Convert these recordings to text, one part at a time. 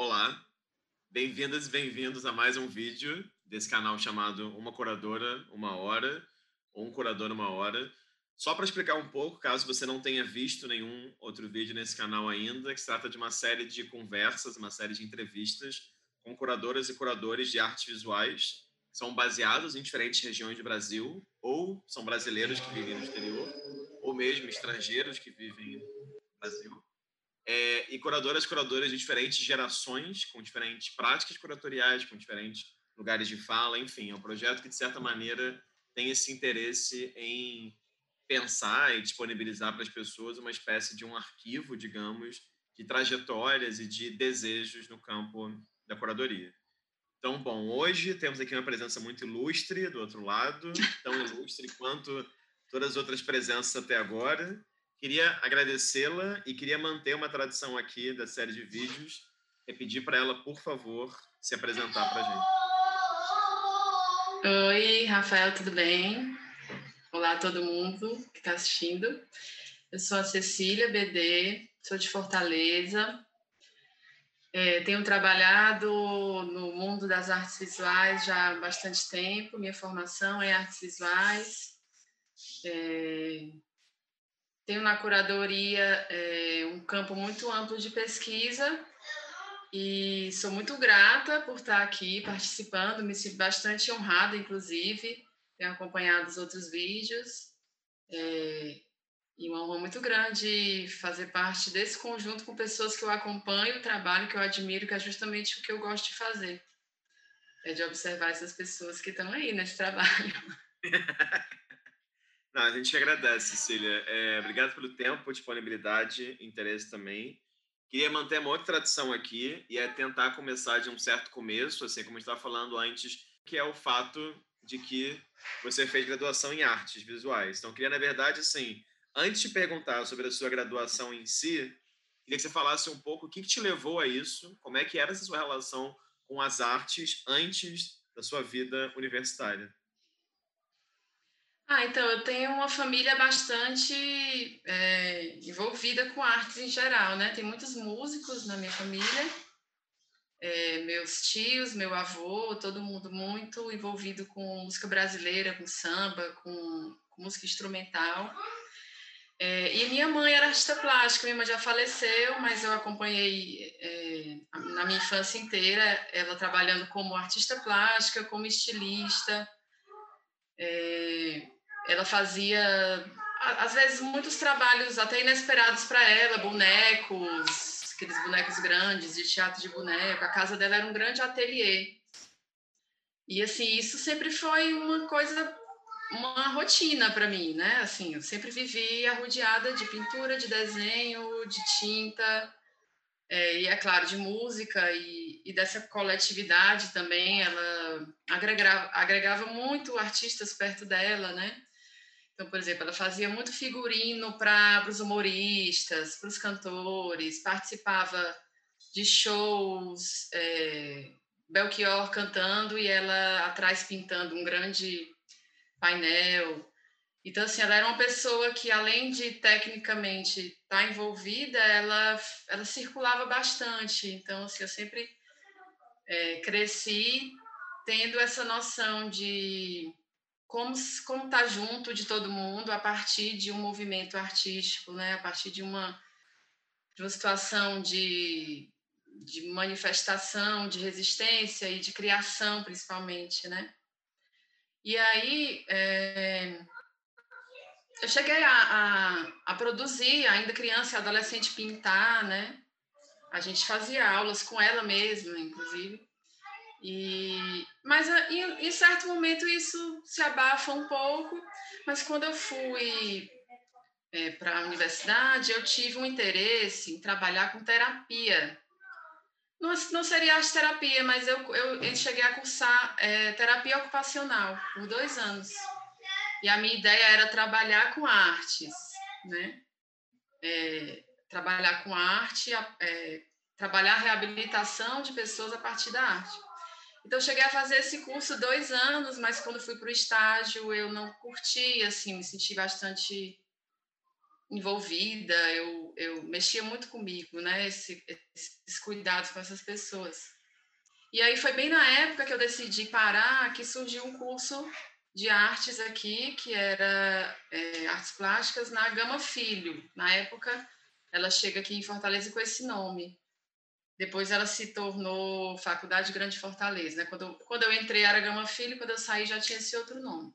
Olá, bem-vindas e bem-vindos a mais um vídeo desse canal chamado Uma Curadora, Uma Hora, ou Um Curador, Uma Hora. Só para explicar um pouco, caso você não tenha visto nenhum outro vídeo nesse canal ainda, que se trata de uma série de conversas, uma série de entrevistas com curadoras e curadores de artes visuais, que são baseados em diferentes regiões do Brasil, ou são brasileiros que vivem no exterior, ou mesmo estrangeiros que vivem no Brasil é, e curadoras curadoras de diferentes gerações, com diferentes práticas curatoriais, com diferentes lugares de fala, enfim, é um projeto que, de certa maneira, tem esse interesse em pensar e disponibilizar para as pessoas uma espécie de um arquivo, digamos, de trajetórias e de desejos no campo da curadoria. Então, bom, hoje temos aqui uma presença muito ilustre do outro lado, tão ilustre quanto todas as outras presenças até agora. Queria agradecê-la e queria manter uma tradição aqui da série de vídeos e pedir para ela, por favor, se apresentar para a gente. Oi, Rafael, tudo bem? Olá a todo mundo que está assistindo. Eu sou a Cecília BD, sou de Fortaleza. É, tenho trabalhado no mundo das artes visuais já há bastante tempo. Minha formação é artes visuais. É, tenho na curadoria é, um campo muito amplo de pesquisa e sou muito grata por estar aqui participando, me sinto bastante honrada, inclusive, tenho acompanhado os outros vídeos. É, e uma honra muito grande fazer parte desse conjunto com pessoas que eu acompanho, o trabalho que eu admiro, que é justamente o que eu gosto de fazer. É de observar essas pessoas que estão aí nesse trabalho. A gente agradece, Cecília. É, obrigado pelo tempo, disponibilidade, interesse também. Queria manter uma outra tradição aqui e é tentar começar de um certo começo, assim como estava falando antes, que é o fato de que você fez graduação em artes visuais. Então, queria, na verdade, assim, antes de perguntar sobre a sua graduação em si, queria que você falasse um pouco o que, que te levou a isso, como é que era essa sua relação com as artes antes da sua vida universitária. Ah, então, eu tenho uma família bastante é, envolvida com artes em geral, né? Tem muitos músicos na minha família, é, meus tios, meu avô, todo mundo muito envolvido com música brasileira, com samba, com, com música instrumental. É, e minha mãe era artista plástica, minha mãe já faleceu, mas eu acompanhei é, na minha infância inteira ela trabalhando como artista plástica, como estilista. É, ela fazia, às vezes, muitos trabalhos até inesperados para ela, bonecos, aqueles bonecos grandes, de teatro de boneco. A casa dela era um grande ateliê. E, assim, isso sempre foi uma coisa, uma rotina para mim, né? Assim, eu sempre vivi arrodeada de pintura, de desenho, de tinta, é, e, é claro, de música e, e dessa coletividade também. Ela agregava, agregava muito artistas perto dela, né? Então, por exemplo, ela fazia muito figurino para os humoristas, para os cantores, participava de shows, é, Belchior cantando e ela atrás pintando um grande painel. Então, assim, ela era uma pessoa que, além de tecnicamente estar tá envolvida, ela, ela circulava bastante. Então, assim, eu sempre é, cresci tendo essa noção de como como estar tá junto de todo mundo a partir de um movimento artístico, né? A partir de uma de uma situação de, de manifestação, de resistência e de criação, principalmente, né? E aí é, eu cheguei a, a, a, produzir, ainda criança e adolescente, pintar, né? A gente fazia aulas com ela mesma, inclusive. E, mas ah, em, em certo momento isso se abafa um pouco, mas quando eu fui é, para a universidade, eu tive um interesse em trabalhar com terapia. Não, não seria arte terapia, mas eu, eu, eu cheguei a cursar é, terapia ocupacional por dois anos. E a minha ideia era trabalhar com artes, né? É, trabalhar com arte, é, trabalhar a reabilitação de pessoas a partir da arte. Então, cheguei a fazer esse curso dois anos, mas quando fui para o estágio, eu não curti, assim, me senti bastante envolvida, eu, eu mexia muito comigo, né? Esse, esses cuidados com essas pessoas. E aí foi bem na época que eu decidi parar que surgiu um curso de artes aqui, que era é, artes plásticas na Gama Filho. Na época, ela chega aqui em Fortaleza com esse nome. Depois ela se tornou Faculdade Grande Fortaleza. Né? Quando, quando eu entrei era Gama Filho, quando eu saí já tinha esse outro nome.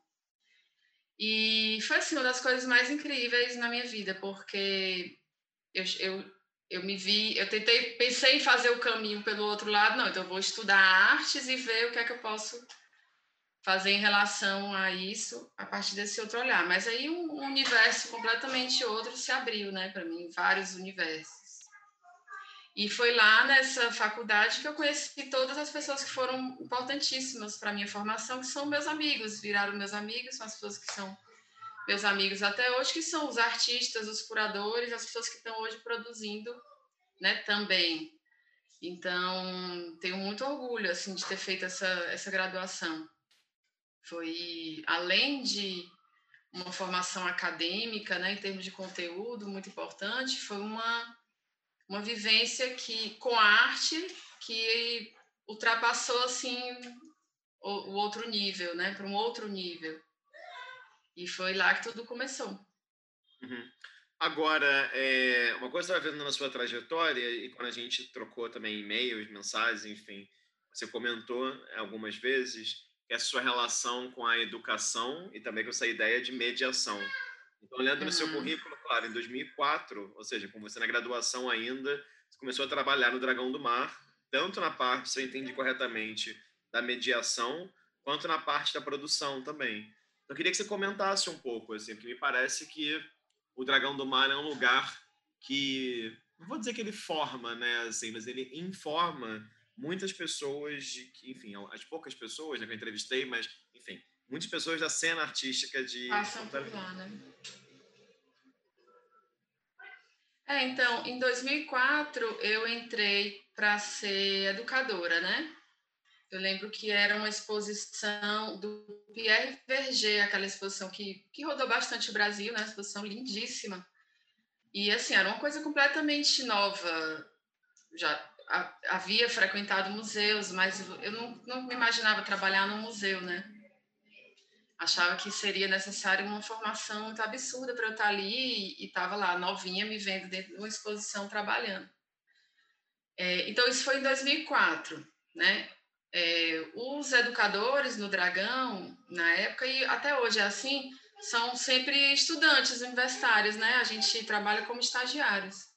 E foi assim, uma das coisas mais incríveis na minha vida, porque eu, eu, eu me vi, eu tentei, pensei em fazer o caminho pelo outro lado, não, então eu vou estudar artes e ver o que é que eu posso fazer em relação a isso a partir desse outro olhar. Mas aí um universo completamente outro se abriu, né, para mim, vários universos. E foi lá nessa faculdade que eu conheci todas as pessoas que foram importantíssimas para a minha formação, que são meus amigos, viraram meus amigos, são as pessoas que são meus amigos até hoje, que são os artistas, os curadores, as pessoas que estão hoje produzindo né, também. Então, tenho muito orgulho assim, de ter feito essa, essa graduação. Foi, além de uma formação acadêmica, né, em termos de conteúdo, muito importante, foi uma uma vivência que com a arte que ultrapassou assim o, o outro nível, né, para um outro nível. E foi lá que tudo começou. Uhum. Agora, é, uma coisa que eu estava vendo na sua trajetória, e quando a gente trocou também e-mails, mensagens, enfim, você comentou algumas vezes que a sua relação com a educação e também com essa ideia de mediação. Então, olhando uhum. no seu currículo, claro, em 2004, ou seja, com você na graduação ainda, você começou a trabalhar no Dragão do Mar, tanto na parte, se eu entendi corretamente, da mediação, quanto na parte da produção também. Então, eu queria que você comentasse um pouco, assim, porque me parece que o Dragão do Mar é um lugar que, não vou dizer que ele forma, né, assim, mas ele informa muitas pessoas, de, enfim, as poucas pessoas né, que eu entrevistei, mas, enfim, muitas pessoas da cena artística de Passam por lá, né? É, então, em 2004 eu entrei para ser educadora, né? Eu lembro que era uma exposição do Pierre Verger, aquela exposição que, que rodou bastante o Brasil, né? Exposição lindíssima. E, assim, era uma coisa completamente nova. Já havia frequentado museus, mas eu não, não me imaginava trabalhar num museu, né? Achava que seria necessário uma formação muito absurda para eu estar ali e estava lá, novinha, me vendo dentro de uma exposição trabalhando. É, então, isso foi em 2004, né? É, os educadores no Dragão, na época, e até hoje é assim, são sempre estudantes universitários, né? A gente trabalha como estagiários.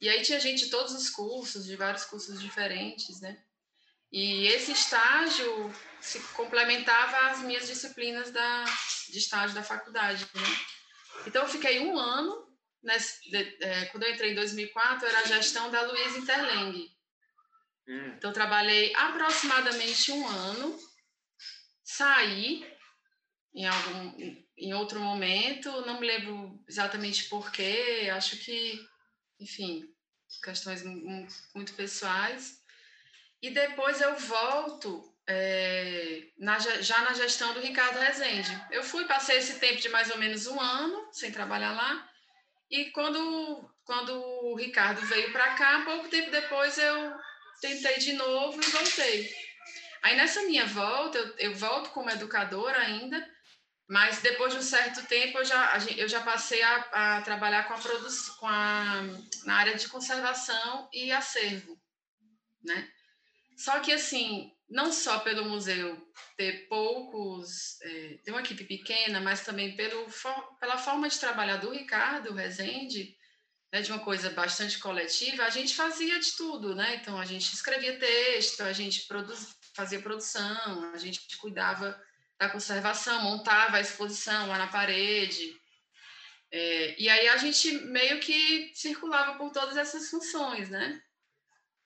E aí tinha gente de todos os cursos, de vários cursos diferentes, né? E esse estágio se complementava às minhas disciplinas da, de estágio da faculdade. Né? Então, eu fiquei um ano, nesse, de, é, quando eu entrei em 2004, era a gestão da Luiz Interleng. Hum. Então, trabalhei aproximadamente um ano, saí em, algum, em outro momento, não me lembro exatamente porquê, acho que, enfim, questões muito pessoais. E depois eu volto é, na, já na gestão do Ricardo Rezende. Eu fui, passei esse tempo de mais ou menos um ano sem trabalhar lá, e quando, quando o Ricardo veio para cá, pouco tempo depois eu tentei de novo e voltei. Aí nessa minha volta, eu, eu volto como educadora ainda, mas depois de um certo tempo eu já, eu já passei a, a trabalhar com a produção, com a, na área de conservação e acervo, né? Só que assim, não só pelo museu ter poucos, é, ter uma equipe pequena, mas também pelo, pela forma de trabalhar do Ricardo Rezende, né, de uma coisa bastante coletiva, a gente fazia de tudo, né? Então, a gente escrevia texto, a gente produz, fazia produção, a gente cuidava da conservação, montava a exposição lá na parede. É, e aí a gente meio que circulava por todas essas funções, né?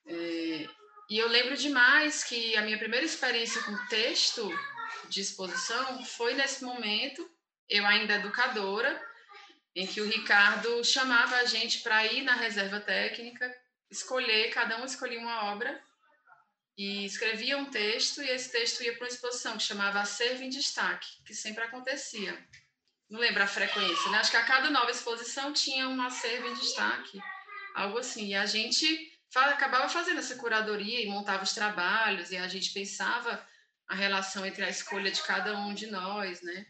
É, e eu lembro demais que a minha primeira experiência com texto de exposição foi nesse momento, eu ainda educadora, em que o Ricardo chamava a gente para ir na reserva técnica, escolher, cada um escolhia uma obra e escrevia um texto e esse texto ia para uma exposição que chamava Acervo em Destaque, que sempre acontecia não lembro a frequência, né? Acho que a cada nova exposição tinha uma acervo em destaque, algo assim. E a gente acabava fazendo essa curadoria e montava os trabalhos e a gente pensava a relação entre a escolha de cada um de nós, né?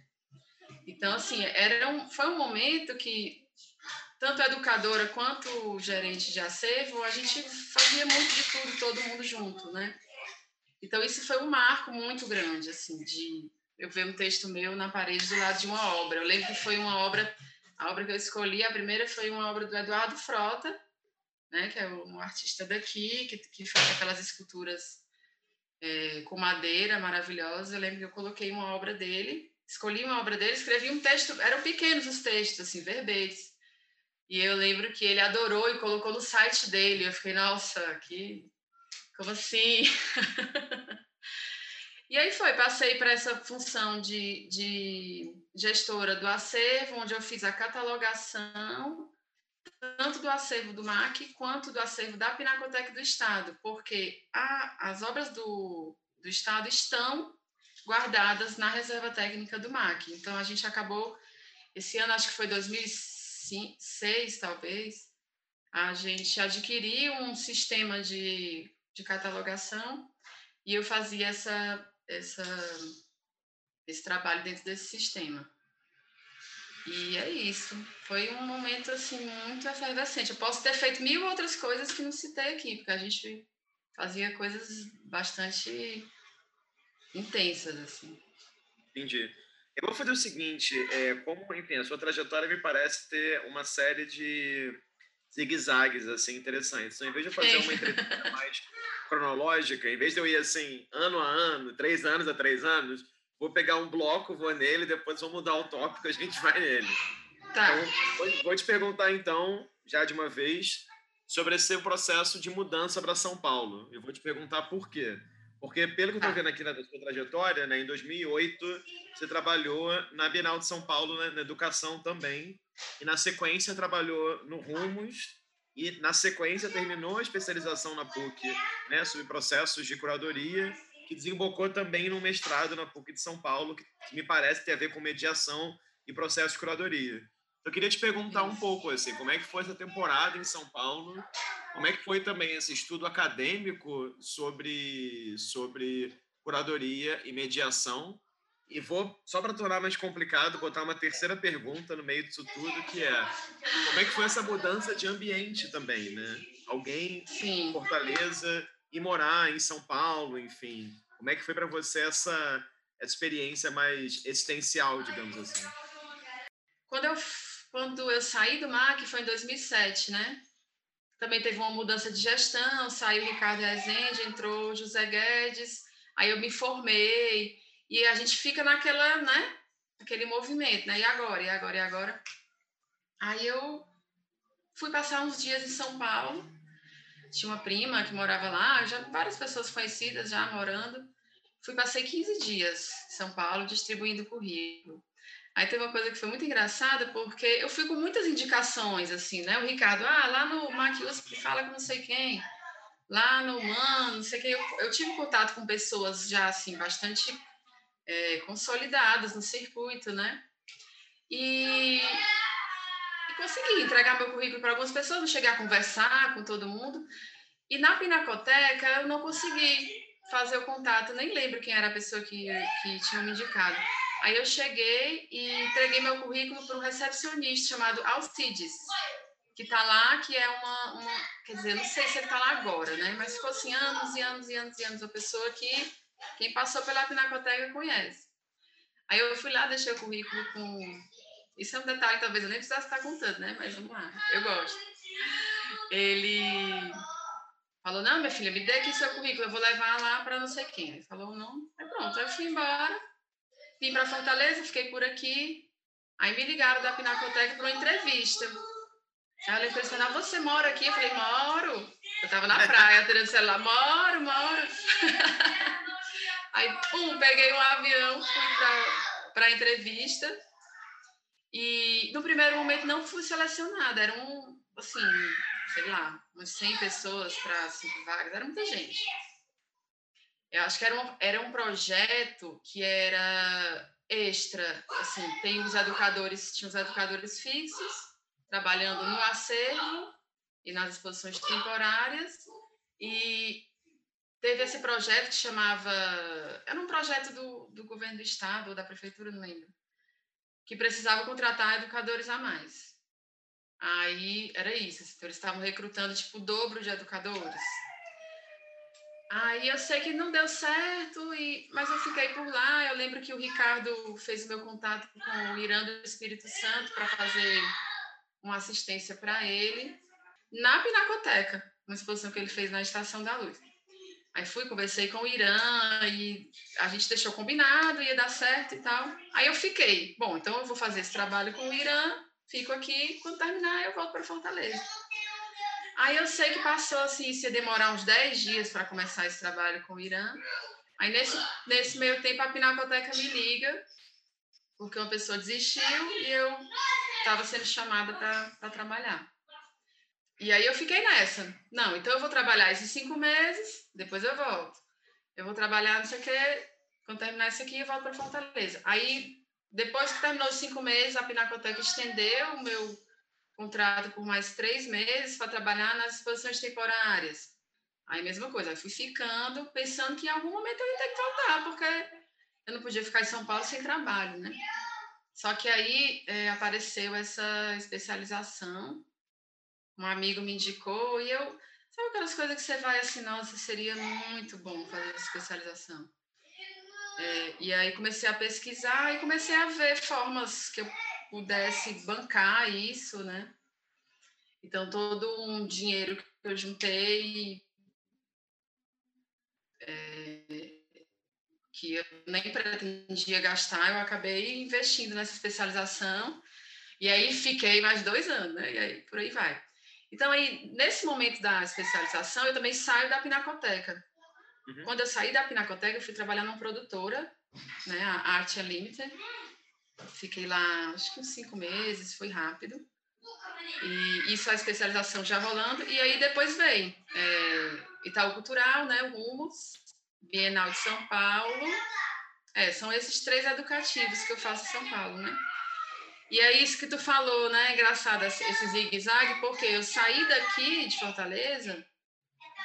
Então, assim, era um, foi um momento que tanto a educadora quanto o gerente de acervo, a gente fazia muito de tudo, todo mundo junto, né? Então, isso foi um marco muito grande, assim, de eu ver um texto meu na parede do lado de uma obra. Eu lembro que foi uma obra, a obra que eu escolhi, a primeira foi uma obra do Eduardo Frota, né, que é um artista daqui, que, que faz aquelas esculturas é, com madeira maravilhosa. Eu lembro que eu coloquei uma obra dele, escolhi uma obra dele, escrevi um texto, eram pequenos os textos, assim, verbetes. E eu lembro que ele adorou e colocou no site dele. Eu fiquei, nossa, que. Como assim? e aí foi, passei para essa função de, de gestora do acervo, onde eu fiz a catalogação tanto do acervo do MAC quanto do acervo da Pinacoteca do Estado, porque a, as obras do, do Estado estão guardadas na reserva técnica do MAC. Então, a gente acabou, esse ano, acho que foi 2006, talvez, a gente adquiriu um sistema de, de catalogação e eu fazia essa, essa, esse trabalho dentro desse sistema. E é isso. Foi um momento assim muito efervescente. Eu posso ter feito mil outras coisas que não citei aqui, porque a gente fazia coisas bastante intensas assim. Entendi. Eu vou fazer o seguinte, é, como, enfim, a sua trajetória me parece ter uma série de zigue-zagues, assim, interessantes. Então, em vez de fazer uma entrevista mais cronológica, em vez de eu ir, assim, ano a ano, três anos a três anos, vou pegar um bloco, vou nele, depois vou mudar o tópico, a gente vai nele. Tá. Então, vou te perguntar então, já de uma vez, sobre esse processo de mudança para São Paulo. Eu vou te perguntar por quê. Porque, pelo que eu estou tá. vendo aqui na sua trajetória, né, em 2008 você trabalhou na Bienal de São Paulo, né, na educação também, e na sequência trabalhou no Rumos, e na sequência terminou a especialização na PUC né, sobre processos de curadoria, que desembocou também no mestrado na PUC de São Paulo, que, me parece ter a ver com mediação e processo de curadoria. Eu queria te perguntar um pouco assim, como é que foi essa temporada em São Paulo? Como é que foi também esse estudo acadêmico sobre sobre curadoria e mediação? E vou só para tornar mais complicado botar uma terceira pergunta no meio disso tudo, que é como é que foi essa mudança de ambiente também, né? Alguém Sim. Fortaleza e morar em São Paulo, enfim. Como é que foi para você essa, experiência mais existencial, digamos assim? Quando eu, quando eu saí do MAC foi em 2007, né? Também teve uma mudança de gestão, saiu Ricardo Rezende, entrou José Guedes, aí eu me formei e a gente fica naquela, né? Aquele movimento, né? E agora? E agora? E agora? Aí eu fui passar uns dias em São Paulo tinha uma prima que morava lá, já várias pessoas conhecidas já morando. Fui, passei 15 dias em São Paulo distribuindo currículo. Aí teve uma coisa que foi muito engraçada, porque eu fui com muitas indicações, assim, né? O Ricardo, ah, lá no Mac USP fala com não sei quem, lá no MAN, não sei quem. Eu, eu tive contato com pessoas já, assim, bastante é, consolidadas no circuito, né? E, e consegui entregar meu currículo para algumas pessoas, não cheguei a conversar com todo mundo. E na Pinacoteca eu não consegui fazer o contato, nem lembro quem era a pessoa que, que tinha me indicado. Aí eu cheguei e entreguei meu currículo para um recepcionista chamado Alcides, que está lá, que é uma, uma, Quer dizer, não sei se ele está lá agora, né? Mas ficou assim anos e anos e anos e anos. A pessoa que quem passou pela Pinacoteca conhece. Aí eu fui lá, deixei o currículo com isso é um detalhe, talvez eu nem precisasse estar contando, né? Mas vamos lá, eu gosto. Ele falou: Não, minha filha, me dê aqui seu currículo, eu vou levar lá para não sei quem. Ele falou: Não, é pronto. Aí eu fui embora, vim para Fortaleza, fiquei por aqui. Aí me ligaram da Pinacoteca para uma entrevista. Aí eu falei assim: Você mora aqui? Eu falei: Moro. Eu estava na praia, tirando o celular: Moro, moro. Aí, pum, peguei um avião, fui para a entrevista. E no primeiro momento não fui selecionada, eram, assim, sei lá, umas 100 pessoas para cinco vagas, era muita gente. Eu acho que era um, era um projeto que era extra, assim, tem os educadores, tinha os educadores fixos, trabalhando no acervo e nas exposições temporárias, e teve esse projeto que chamava, era um projeto do, do governo do estado ou da prefeitura, não lembro, que precisava contratar educadores a mais. Aí era isso, então eles estavam recrutando tipo o dobro de educadores. Aí eu sei que não deu certo, e, mas eu fiquei por lá. Eu lembro que o Ricardo fez o meu contato com o Irã do Espírito Santo para fazer uma assistência para ele na Pinacoteca, uma exposição que ele fez na Estação da Luz. Aí fui, conversei com o Irã e a gente deixou combinado, ia dar certo e tal. Aí eu fiquei, bom, então eu vou fazer esse trabalho com o Irã, fico aqui, quando terminar eu volto para Fortaleza. Aí eu sei que passou assim, ia demorar uns 10 dias para começar esse trabalho com o Irã. Aí nesse, nesse meio tempo a Pinacoteca me liga, porque uma pessoa desistiu e eu estava sendo chamada para trabalhar. E aí eu fiquei nessa. Não, então eu vou trabalhar esses cinco meses, depois eu volto. Eu vou trabalhar não sei o quê, quando terminar isso aqui eu volto para Fortaleza. Aí, depois que terminou os cinco meses, a Pinacoteca estendeu o meu contrato por mais três meses para trabalhar nas exposições temporárias. Aí, mesma coisa, eu fui ficando, pensando que em algum momento eu ia ter que voltar, porque eu não podia ficar em São Paulo sem trabalho, né? Só que aí é, apareceu essa especialização, um amigo me indicou, e eu, sabe aquelas coisas que você vai assim, nossa, seria muito bom fazer especialização. É, e aí comecei a pesquisar e comecei a ver formas que eu pudesse bancar isso, né? Então, todo um dinheiro que eu juntei, é, que eu nem pretendia gastar, eu acabei investindo nessa especialização. E aí fiquei mais dois anos, né? E aí por aí vai. Então, aí, nesse momento da especialização, eu também saio da Pinacoteca. Uhum. Quando eu saí da Pinacoteca, eu fui trabalhar numa produtora, né? A Art Limited Fiquei lá, acho que uns cinco meses, foi rápido. E isso a especialização já rolando. E aí depois vem é, Itaú Cultural, né, o Rumos, Bienal de São Paulo. É, são esses três educativos que eu faço em São Paulo, né? E é isso que tu falou, né? Engraçado esse zigue-zague, porque eu saí daqui de Fortaleza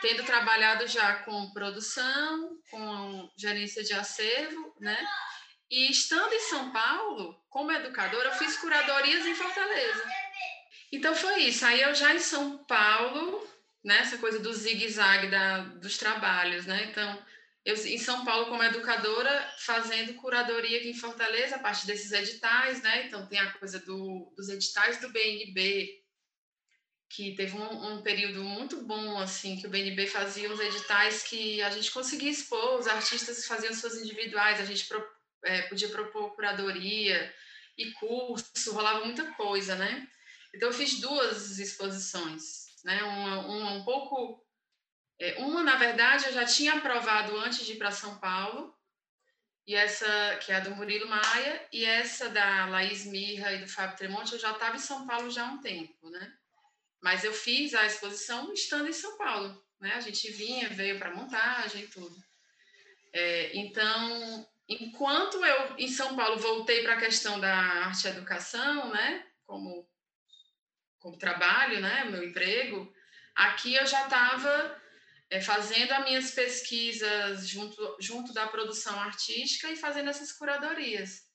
tendo trabalhado já com produção, com gerência de acervo, né? E estando em São Paulo, como educadora, eu fiz curadorias em Fortaleza. Então foi isso. Aí eu já em São Paulo, né, essa coisa do zigue-zague dos trabalhos, né? Então, eu em São Paulo como educadora, fazendo curadoria aqui em Fortaleza, a partir desses editais, né? Então tem a coisa do, dos editais do BNB, que teve um, um, período muito bom, assim, que o BNB fazia uns editais que a gente conseguia expor, os artistas faziam suas individuais, a gente é, podia propor curadoria e curso, rolava muita coisa, né? Então, eu fiz duas exposições, né? Uma, uma um pouco... É, uma, na verdade, eu já tinha aprovado antes de ir para São Paulo, e essa, que é a do Murilo Maia, e essa da Laís Mirra e do Fábio Tremonte, eu já estava em São Paulo já há um tempo, né? Mas eu fiz a exposição estando em São Paulo, né? A gente vinha, veio para montagem e tudo. É, então, enquanto eu em São Paulo voltei para a questão da arte e educação, né, como como trabalho, né, meu emprego, aqui eu já estava é, fazendo as minhas pesquisas junto junto da produção artística e fazendo essas curadorias.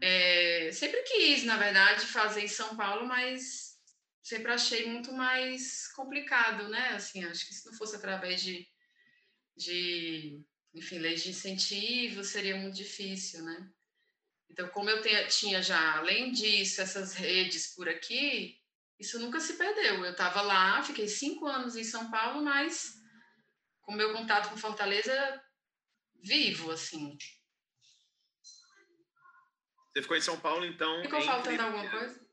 É, sempre quis, na verdade, fazer em São Paulo, mas sempre achei muito mais complicado, né? Assim, acho que se não fosse através de, de enfim, leis de incentivo, seria muito difícil, né? Então, como eu tenha, tinha já, além disso, essas redes por aqui, isso nunca se perdeu. Eu estava lá, fiquei cinco anos em São Paulo, mas com meu contato com Fortaleza vivo, assim. Você ficou em São Paulo, então. Ficou faltando alguma coisa?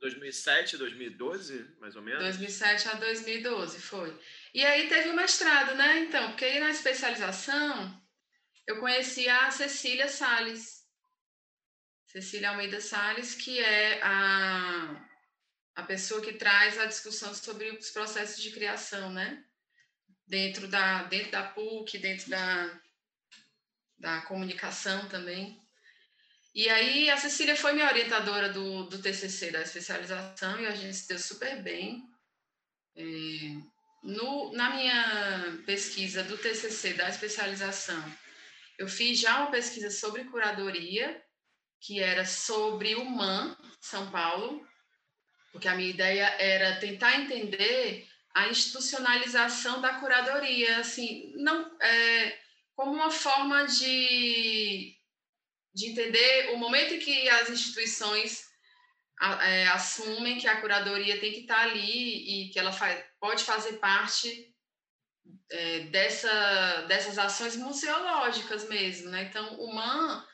2007, 2012, mais ou menos? 2007 a 2012, foi. E aí teve o mestrado, né? Então, porque aí na especialização eu conheci a Cecília Sales. Cecília Almeida Sales, que é a, a pessoa que traz a discussão sobre os processos de criação, né? Dentro da, dentro da PUC, dentro da, da comunicação também. E aí a Cecília foi minha orientadora do, do TCC, da especialização, e a gente se deu super bem. É, no, na minha pesquisa do TCC, da especialização, eu fiz já uma pesquisa sobre curadoria, que era sobre o MAN, São Paulo, porque a minha ideia era tentar entender a institucionalização da curadoria, assim, não é, como uma forma de, de entender o momento em que as instituições é, assumem que a curadoria tem que estar ali e que ela faz, pode fazer parte é, dessa, dessas ações museológicas mesmo, né? Então, o MAN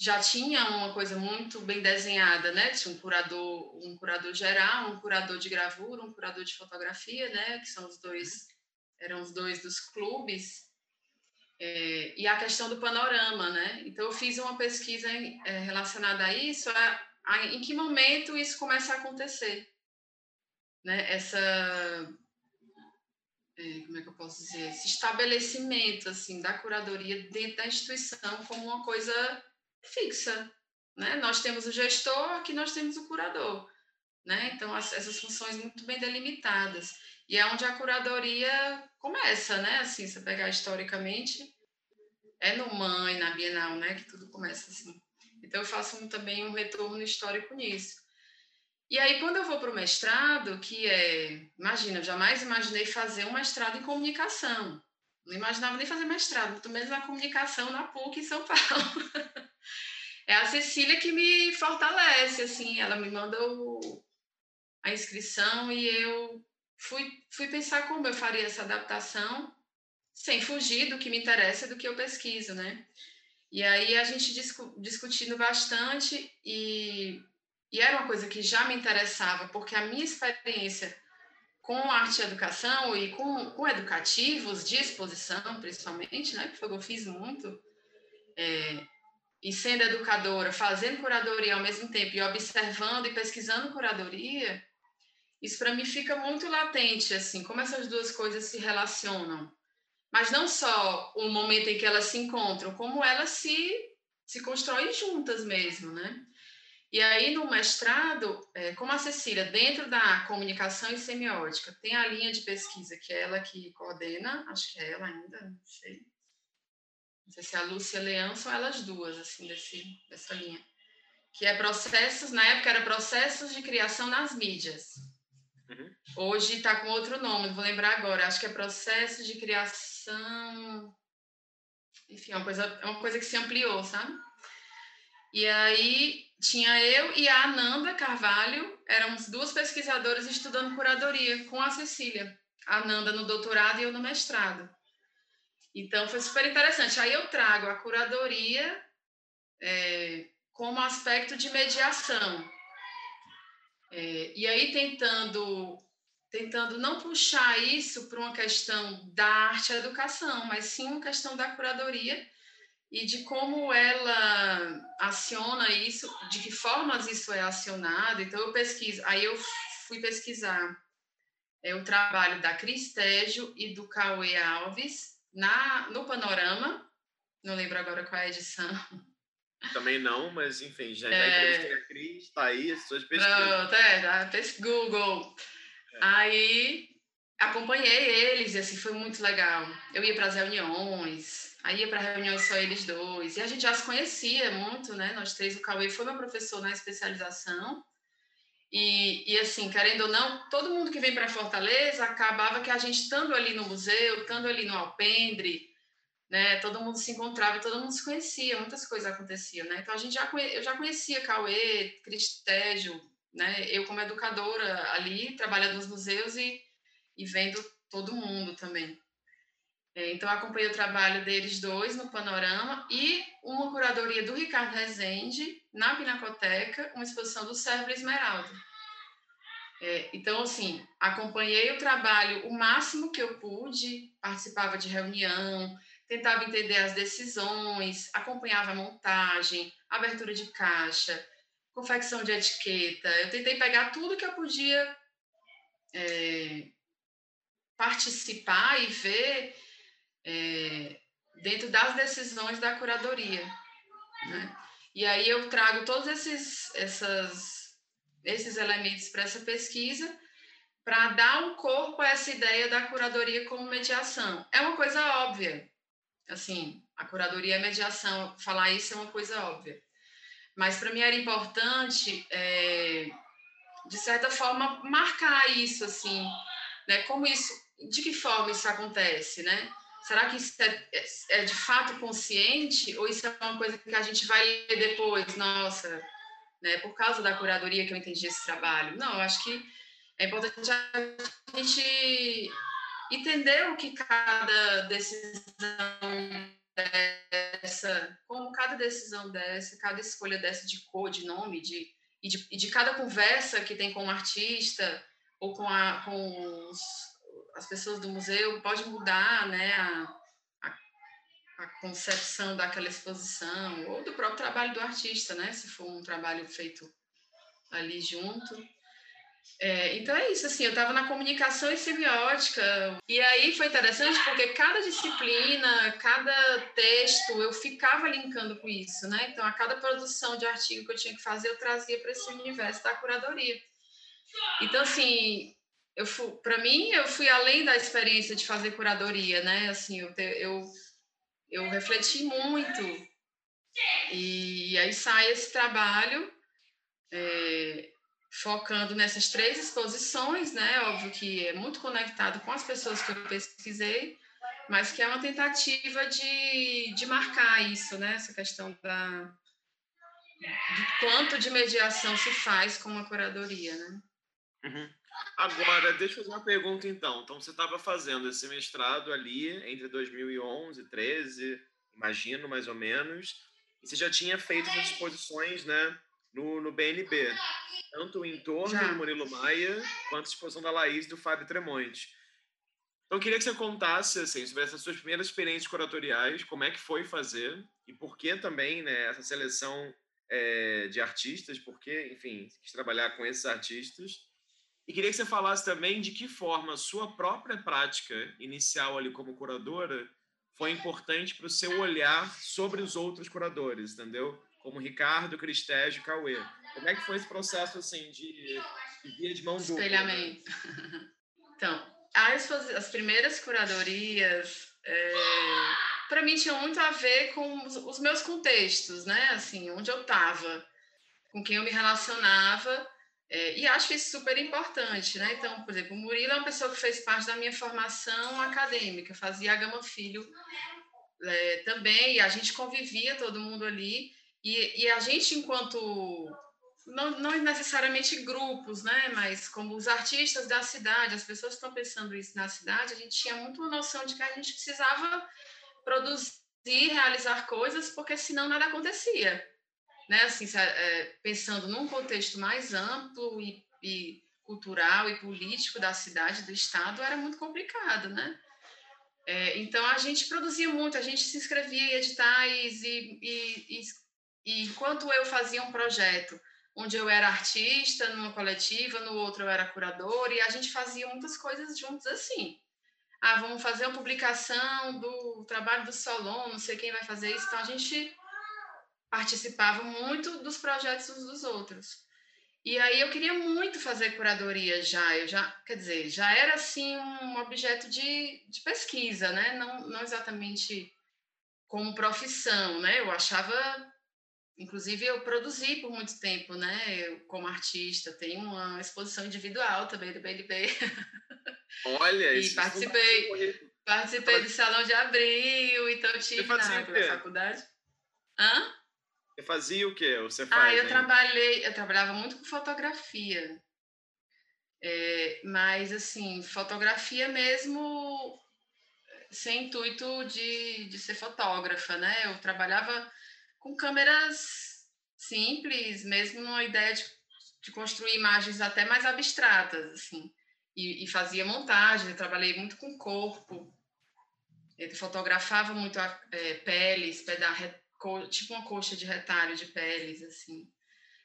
já tinha uma coisa muito bem desenhada, né? Tinha um curador, um curador geral, um curador de gravura, um curador de fotografia, né? Que são os dois, eram os dois dos clubes. É, e a questão do panorama, né? Então eu fiz uma pesquisa é, relacionada a isso, a, a, em que momento isso começa a acontecer, né? Essa é, como é que eu posso dizer, esse estabelecimento assim da curadoria dentro da instituição como uma coisa fixa, né? Nós temos o gestor, aqui nós temos o curador, né? Então as, essas funções muito bem delimitadas e é onde a curadoria começa, né? Assim, você pegar historicamente é no MAN e na Bienal, né? Que tudo começa assim. Então eu faço um, também um retorno histórico nisso. E aí, quando eu vou para o mestrado, que é, imagina, eu jamais imaginei fazer um mestrado em comunicação. Não imaginava nem fazer mestrado, muito menos na comunicação na PUC em São Paulo. é a Cecília que me fortalece, assim, ela me manda o, a inscrição e eu fui, fui pensar como eu faria essa adaptação sem fugir do que me interessa do que eu pesquiso, né? E aí a gente discu discutindo bastante e e era uma coisa que já me interessava, porque a minha experiência com arte e educação e com, com educativos de exposição, principalmente, né, que foi o que eu fiz muito, é, e sendo educadora, fazendo curadoria ao mesmo tempo e observando e pesquisando curadoria, isso para mim fica muito latente, assim, como essas duas coisas se relacionam. Mas não só o momento em que elas se encontram, como elas se, se constroem juntas mesmo, né? E aí, no mestrado, é, como a Cecília, dentro da comunicação e semiótica, tem a linha de pesquisa que é ela que coordena, acho que é ela ainda, não sei. Não sei se é a Lúcia Leão, são elas duas, assim, desse, dessa linha. Que é processos, na época era processos de criação nas mídias. Uhum. Hoje está com outro nome, não vou lembrar agora, acho que é processo de criação. Enfim, é uma coisa, é uma coisa que se ampliou, sabe? E aí tinha eu e a Ananda Carvalho, éramos duas pesquisadoras estudando curadoria com a Cecília. A Ananda no doutorado e eu no mestrado. Então foi super interessante. Aí eu trago a curadoria é, como aspecto de mediação. É, e aí tentando tentando não puxar isso para uma questão da arte e educação, mas sim uma questão da curadoria e de como ela aciona isso, de que formas isso é acionado. Então, eu pesquiso, aí eu fui pesquisar é, o trabalho da Cris Tejo e do Cauê Alves na, no Panorama, não lembro agora qual é a edição. Também não, mas enfim, já, já é... entrevistei a Cris, está aí as suas pesquisas. Pronto, é, Google. É. Aí acompanhei eles e assim foi muito legal. Eu ia para as reuniões, Aí ia para reuniões só eles dois. E a gente já se conhecia muito, né? Nós três. O Cauê foi meu professor na especialização. E, e assim, querendo ou não, todo mundo que vem para Fortaleza acabava que a gente, estando ali no museu, estando ali no Alpendre, né? Todo mundo se encontrava, todo mundo se conhecia, muitas coisas aconteciam, né? Então a gente já conhe, eu já conhecia Cauê, Cristégio, né? Eu como educadora ali, trabalhando nos museus e, e vendo todo mundo também. É, então, acompanhei o trabalho deles dois no Panorama e uma curadoria do Ricardo Rezende na Pinacoteca, uma exposição do Sérgio Esmeralda. É, então, assim, acompanhei o trabalho o máximo que eu pude, participava de reunião, tentava entender as decisões, acompanhava a montagem, abertura de caixa, confecção de etiqueta. Eu tentei pegar tudo que eu podia é, participar e ver é, dentro das decisões da curadoria. Né? E aí eu trago todos esses, essas, esses elementos para essa pesquisa para dar um corpo a essa ideia da curadoria como mediação. É uma coisa óbvia, assim, a curadoria é mediação, falar isso é uma coisa óbvia. Mas para mim era importante, é, de certa forma, marcar isso, assim, né? Como isso, de que forma isso acontece, né? Será que isso é, é, é de fato consciente ou isso é uma coisa que a gente vai ler depois? Nossa, né? Por causa da curadoria que eu entendi esse trabalho. Não, eu acho que é importante a gente entender o que cada decisão dessa, como cada decisão dessa, cada escolha dessa de cor, de nome, de, e, de, e de cada conversa que tem com o artista ou com, a, com os, as pessoas do museu pode mudar né, a, a, a, concepção daquela exposição ou do próprio trabalho do artista, né, se for um trabalho feito ali junto. É, então é isso, assim, eu estava na comunicação e semiótica, e aí foi interessante porque cada disciplina, cada texto, eu ficava linkando com isso, né? Então, a cada produção de artigo que eu tinha que fazer, eu trazia para esse universo da curadoria. Então, assim, eu para mim, eu fui além da experiência de fazer curadoria, né? Assim, eu, eu, eu refleti muito, e aí sai esse trabalho. É, focando nessas três exposições, né? Óbvio que é muito conectado com as pessoas que eu pesquisei, mas que é uma tentativa de, de marcar isso, né? Essa questão da de quanto de mediação se faz com uma curadoria, né? Uhum. Agora, deixa eu fazer uma pergunta então. Então, você estava fazendo esse mestrado ali entre 2011 e 13, imagino, mais ou menos, e você já tinha feito as exposições, né, no, no BNB tanto o entorno Já. do Murilo Maia quanto a exposição da Laís do Fábio Tremonte. Então, eu queria que você contasse assim, sobre essas suas primeiras experiências curatoriais, como é que foi fazer e por que também né, essa seleção é, de artistas, porque, enfim, quis trabalhar com esses artistas. E queria que você falasse também de que forma a sua própria prática inicial ali como curadora foi importante para o seu olhar sobre os outros curadores, entendeu? Como Ricardo, Cristégio Cauê. Como é que foi esse processo assim de, de via de mão dupla? Né? Espelhamento. Então, as, as primeiras curadorias, é, para mim, tinham muito a ver com os, os meus contextos, né? Assim, onde eu estava, com quem eu me relacionava. É, e acho isso super importante, né? Então, por exemplo, o Murilo é uma pessoa que fez parte da minha formação acadêmica, fazia a Gama Filho é, também, e a gente convivia todo mundo ali. E, e a gente, enquanto não, não necessariamente grupos, né? Mas como os artistas da cidade, as pessoas que estão pensando isso na cidade, a gente tinha muito uma noção de que a gente precisava produzir, realizar coisas, porque senão nada acontecia, né? Assim, é, pensando num contexto mais amplo e, e cultural e político da cidade, do estado, era muito complicado, né? É, então a gente produzia muito, a gente se inscrevia em editais e, e, e, enquanto eu fazia um projeto onde eu era artista numa coletiva, no outro eu era curadora, e a gente fazia muitas coisas juntos assim. Ah, vamos fazer uma publicação do trabalho do Solon, não sei quem vai fazer isso. Então a gente participava muito dos projetos uns dos outros. E aí eu queria muito fazer curadoria já, eu já, quer dizer, já era assim um objeto de, de pesquisa, né? Não, não exatamente como profissão, né? Eu achava Inclusive, eu produzi por muito tempo, né? Eu, como artista, tenho uma exposição individual também do BNB. Olha, e participei, participei do Salão de Abril, então tive na, na faculdade. Hã? Você fazia o quê? Você faz, ah, eu trabalhei, eu trabalhava muito com fotografia. É, mas, assim, fotografia mesmo sem intuito de, de ser fotógrafa, né? Eu trabalhava com câmeras simples, mesmo uma ideia de, de construir imagens até mais abstratas, assim. E, e fazia montagem, eu trabalhei muito com corpo, ele fotografava muito a, é, peles, peda, tipo uma coxa de retalho de peles, assim.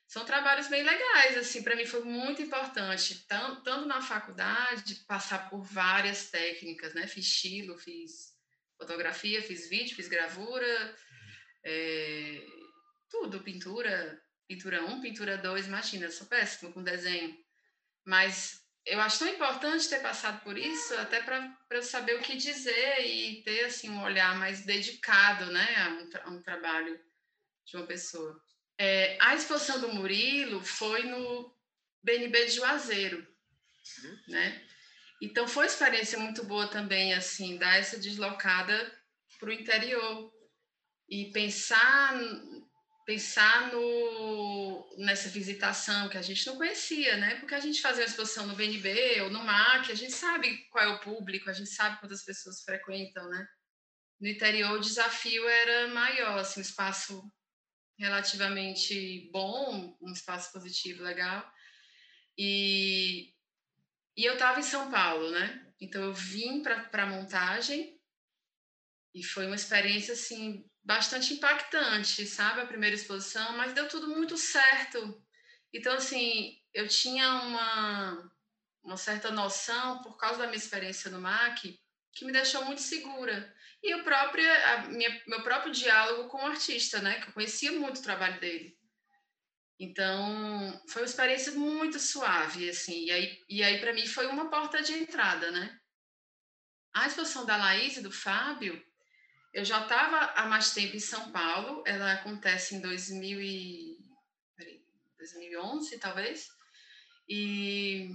São trabalhos bem legais, assim, para mim foi muito importante, tanto na faculdade, passar por várias técnicas, né? Fiz estilo, fiz fotografia, fiz vídeo, fiz gravura, é, tudo, pintura, pintura 1, pintura 2, imagina, eu sou péssima com desenho. Mas eu acho tão importante ter passado por isso, até para eu saber o que dizer e ter assim um olhar mais dedicado, né, a um, a um trabalho de uma pessoa. É, a exposição do Murilo foi no BNB de Juazeiro, uhum. né? Então foi uma experiência muito boa também, assim, dar essa deslocada para o interior e pensar pensar no, nessa visitação que a gente não conhecia, né? Porque a gente fazia uma exposição no BNB ou no MAC, a gente sabe qual é o público, a gente sabe quantas pessoas frequentam, né? No interior o desafio era maior, assim, um espaço relativamente bom, um espaço positivo, legal. E, e eu estava em São Paulo, né? Então eu vim para a montagem e foi uma experiência assim bastante impactante, sabe? A primeira exposição, mas deu tudo muito certo. Então, assim, eu tinha uma, uma certa noção, por causa da minha experiência no MAC, que me deixou muito segura. E o próprio, minha, meu próprio diálogo com o artista, né? Que eu conhecia muito o trabalho dele. Então, foi uma experiência muito suave, assim. E aí, e aí para mim, foi uma porta de entrada, né? A exposição da Laís e do Fábio eu já estava há mais tempo em São Paulo, ela acontece em 2000 e... 2011, talvez, e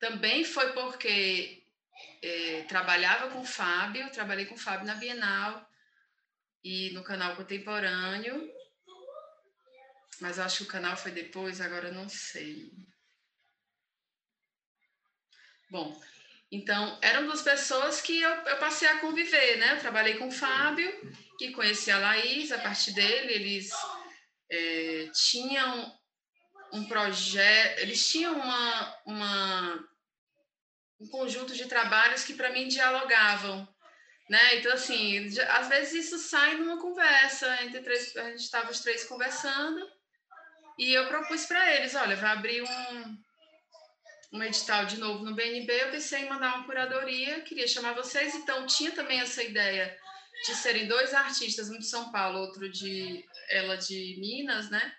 também foi porque é, trabalhava com o Fábio, trabalhei com o Fábio na Bienal e no canal contemporâneo, mas acho que o canal foi depois, agora não sei. Bom, então, eram duas pessoas que eu, eu passei a conviver, né? Eu trabalhei com o Fábio, que conhecia a Laís, a partir dele, eles é, tinham um projeto, eles tinham uma, uma, um conjunto de trabalhos que para mim dialogavam, né? Então, assim, às vezes isso sai numa conversa, entre três, a gente estava os três conversando, e eu propus para eles, olha, vai abrir um, um edital de novo no BNB, eu pensei em mandar uma curadoria, queria chamar vocês, então tinha também essa ideia de serem dois artistas, um de São Paulo, outro de ela de Minas, né?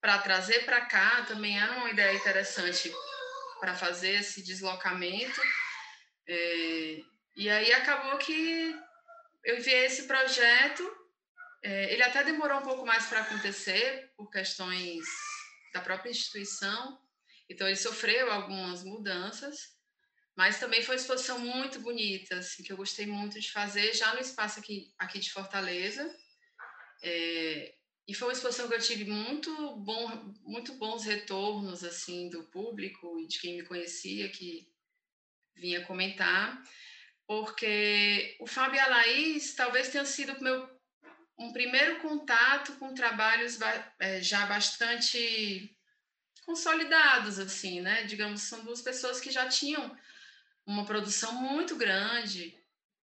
Para trazer para cá também era uma ideia interessante para fazer esse deslocamento. É, e aí acabou que eu enviei esse projeto. É, ele até demorou um pouco mais para acontecer por questões da própria instituição, então ele sofreu algumas mudanças, mas também foi uma exposição muito bonita, assim, que eu gostei muito de fazer já no espaço aqui, aqui de Fortaleza. É, e foi uma exposição que eu tive muito, bom, muito bons retornos assim do público e de quem me conhecia, que vinha comentar, porque o Fábio e talvez tenha sido meu um primeiro contato com trabalhos é, já bastante consolidados, assim, né? Digamos, são duas pessoas que já tinham uma produção muito grande,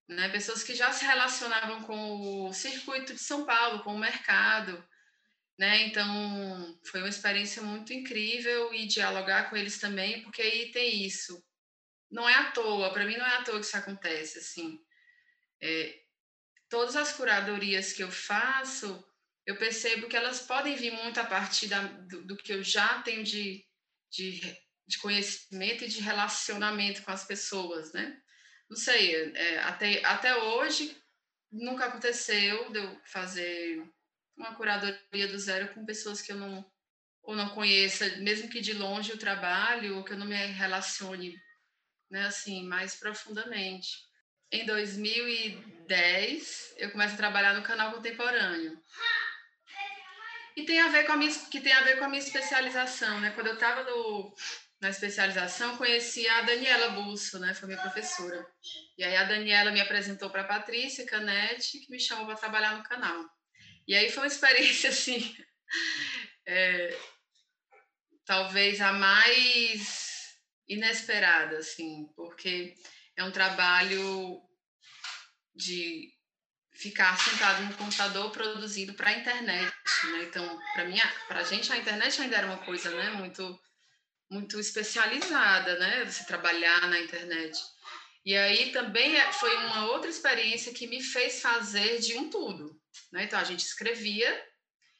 né? Pessoas que já se relacionavam com o circuito de São Paulo, com o mercado, né? Então, foi uma experiência muito incrível e dialogar com eles também, porque aí tem isso. Não é à toa, para mim não é à toa que isso acontece, assim. É, todas as curadorias que eu faço, eu percebo que elas podem vir muito a partir da, do, do, que eu já tenho de, de, de, conhecimento e de relacionamento com as pessoas, né? Não sei, é, até, até hoje nunca aconteceu de eu fazer uma curadoria do zero com pessoas que eu não ou não conheça, mesmo que de longe o trabalho, ou que eu não me relacione, né, assim, mais profundamente. Em 2010, eu começo a trabalhar no canal contemporâneo. E tem a ver com a minha, que tem a ver com a minha especialização, né? Quando eu estava na especialização, conheci a Daniela Busso, né? Foi minha professora. E aí a Daniela me apresentou para a Patrícia Canete, que me chamou para trabalhar no canal. E aí foi uma experiência, assim, é, talvez a mais inesperada, assim, porque é um trabalho de ficar sentado no computador produzindo para a internet, né? Então, para mim, para a gente a internet ainda era uma coisa, né, muito muito especializada, né? Você trabalhar na internet. E aí também foi uma outra experiência que me fez fazer de um tudo, né? Então a gente escrevia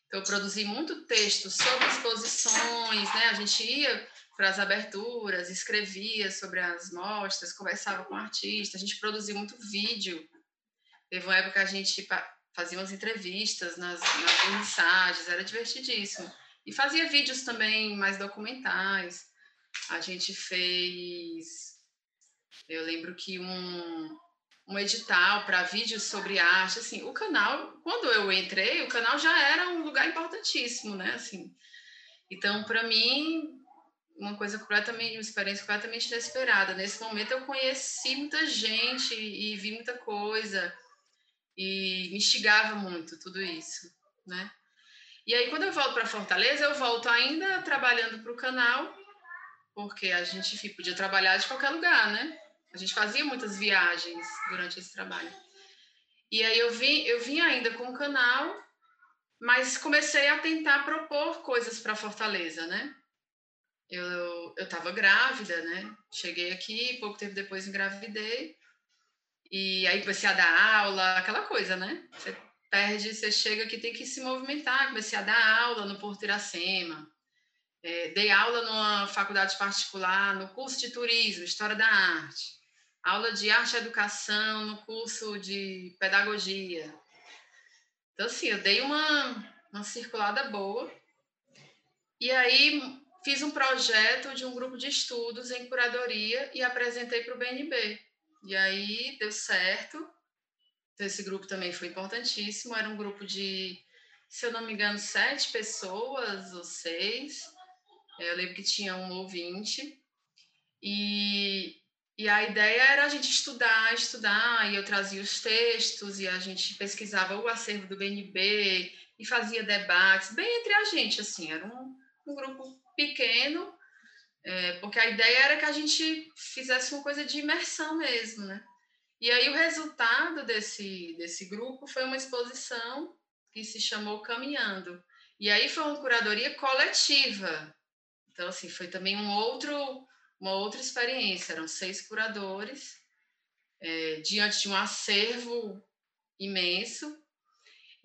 Então, eu produzi muito texto sobre exposições, né? A gente ia para as aberturas, escrevia sobre as mostras, conversava com o artista, a gente produziu muito vídeo. Teve uma época que a gente fazia umas entrevistas nas, nas mensagens, era divertidíssimo. E fazia vídeos também mais documentais. A gente fez. Eu lembro que um, um edital para vídeos sobre arte. Assim, o canal, quando eu entrei, o canal já era um lugar importantíssimo, né? Assim, então, para mim, uma coisa completamente, uma experiência completamente inesperada. Nesse momento, eu conheci muita gente e vi muita coisa e me instigava muito tudo isso, né? E aí, quando eu volto para Fortaleza, eu volto ainda trabalhando para o canal, porque a gente podia trabalhar de qualquer lugar, né? A gente fazia muitas viagens durante esse trabalho. E aí eu vim, eu vim ainda com o canal, mas comecei a tentar propor coisas para Fortaleza, né? Eu estava grávida, né? Cheguei aqui, pouco tempo depois engravidei. E aí comecei a dar aula, aquela coisa, né? Você perde, você chega aqui, tem que se movimentar. Comecei a dar aula no Porto Iracema. É, dei aula numa faculdade particular, no curso de turismo, História da Arte. Aula de arte e educação no curso de pedagogia. Então, assim, eu dei uma, uma circulada boa. E aí fiz um projeto de um grupo de estudos em curadoria e apresentei para o BNB. E aí deu certo. Então, esse grupo também foi importantíssimo. Era um grupo de, se eu não me engano, sete pessoas ou seis. Eu lembro que tinha um ouvinte. E, e a ideia era a gente estudar, estudar, e eu trazia os textos, e a gente pesquisava o acervo do BNB, e fazia debates, bem entre a gente, assim, era um, um grupo pequeno, é, porque a ideia era que a gente fizesse uma coisa de imersão mesmo, né? E aí o resultado desse, desse grupo foi uma exposição que se chamou Caminhando. E aí foi uma curadoria coletiva. Então, assim, foi também um outro, uma outra experiência. Eram seis curadores é, diante de um acervo imenso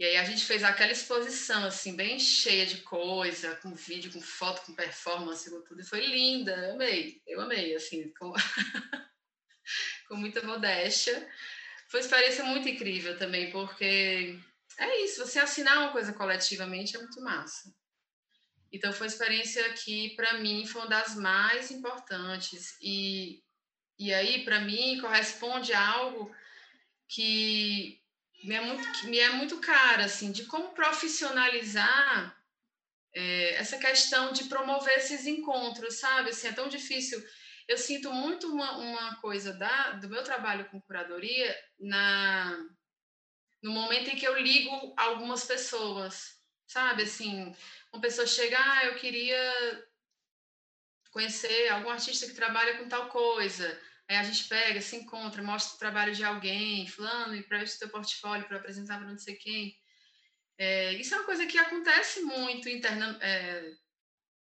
e aí a gente fez aquela exposição, assim, bem cheia de coisa, com vídeo, com foto, com performance, com tudo. E foi linda, eu amei, eu amei, assim, com, com muita modéstia. Foi uma experiência muito incrível também, porque é isso, você assinar uma coisa coletivamente é muito massa. Então foi uma experiência que, para mim, foi uma das mais importantes. E, e aí, para mim, corresponde a algo que me é muito, me é muito cara, assim, de como profissionalizar é, essa questão de promover esses encontros, sabe? Assim, é tão difícil. Eu sinto muito uma, uma coisa da, do meu trabalho com curadoria na, no momento em que eu ligo algumas pessoas, sabe? Assim, uma pessoa chega, ah, eu queria conhecer algum artista que trabalha com tal coisa. Aí a gente pega, se encontra, mostra o trabalho de alguém, fulano, e presta o teu portfólio para apresentar para não sei quem. É, isso é uma coisa que acontece muito interna, é,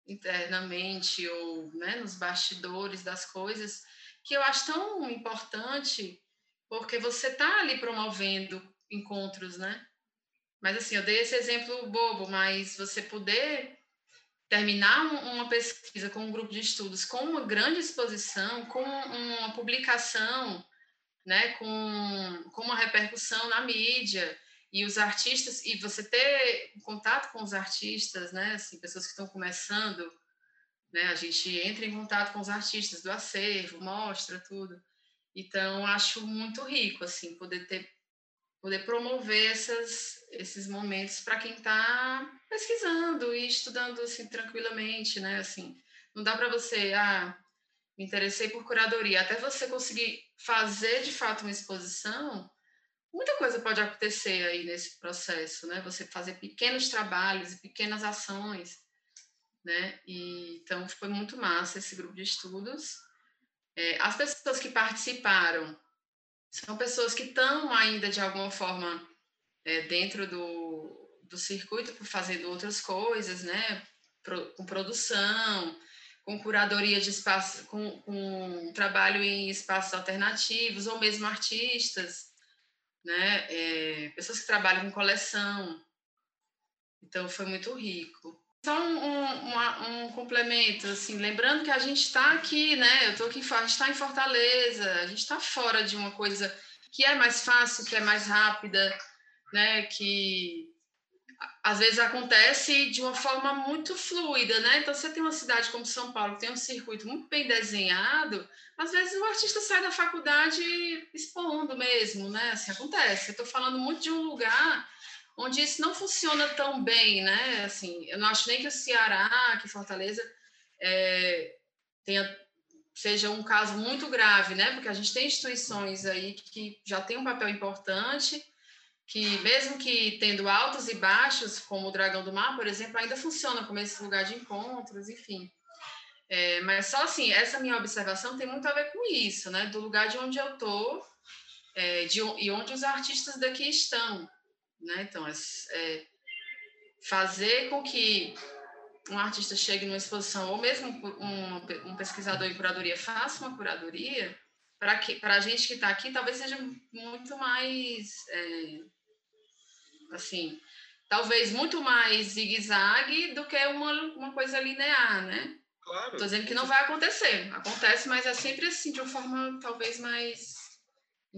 internamente ou né, nos bastidores das coisas, que eu acho tão importante, porque você está ali promovendo encontros, né? Mas assim, eu dei esse exemplo bobo, mas você poder terminar uma pesquisa com um grupo de estudos, com uma grande exposição, com uma publicação, né, com, com uma repercussão na mídia, e os artistas, e você ter contato com os artistas, né, assim, pessoas que estão começando, né, a gente entra em contato com os artistas do acervo, mostra tudo. Então, acho muito rico, assim, poder ter poder promover essas, esses momentos para quem está pesquisando e estudando assim tranquilamente, né? Assim, não dá para você, ah, me interessei por curadoria, até você conseguir fazer de fato uma exposição, muita coisa pode acontecer aí nesse processo, né? Você fazer pequenos trabalhos e pequenas ações, né? E, então foi muito massa esse grupo de estudos. É, as pessoas que participaram são pessoas que estão ainda de alguma forma é, dentro do, do circuito fazendo outras coisas, né? Pro, com produção, com curadoria de espaço, com, com trabalho em espaços alternativos, ou mesmo artistas, né? É, pessoas que trabalham com coleção. Então foi muito rico. Só um, um, um, complemento, assim, lembrando que a gente está aqui, né? Eu estou aqui, a gente está em Fortaleza, a gente está fora de uma coisa que é mais fácil, que é mais rápida, né? Que às vezes acontece de uma forma muito fluida, né? Então, você tem uma cidade como São Paulo, que tem um circuito muito bem desenhado, às vezes o artista sai da faculdade expondo mesmo, né? Assim, acontece. Eu estou falando muito de um lugar onde isso não funciona tão bem, né? Assim, eu não acho nem que o Ceará, que Fortaleza, é, tenha, seja um caso muito grave, né? Porque a gente tem instituições aí que já têm um papel importante, que mesmo que tendo altos e baixos, como o Dragão do Mar, por exemplo, ainda funciona como esse lugar de encontros, enfim. É, mas só assim, essa minha observação tem muito a ver com isso, né? Do lugar de onde eu estou é, e onde os artistas daqui estão. Né? Então, é, é, fazer com que um artista chegue numa exposição, ou mesmo um, um pesquisador em curadoria faça uma curadoria, para a gente que está aqui, talvez seja muito mais, é, assim, talvez muito mais zigue-zague do que uma, uma coisa linear, né? Claro. Estou dizendo que não vai acontecer. Acontece, mas é sempre assim, de uma forma talvez mais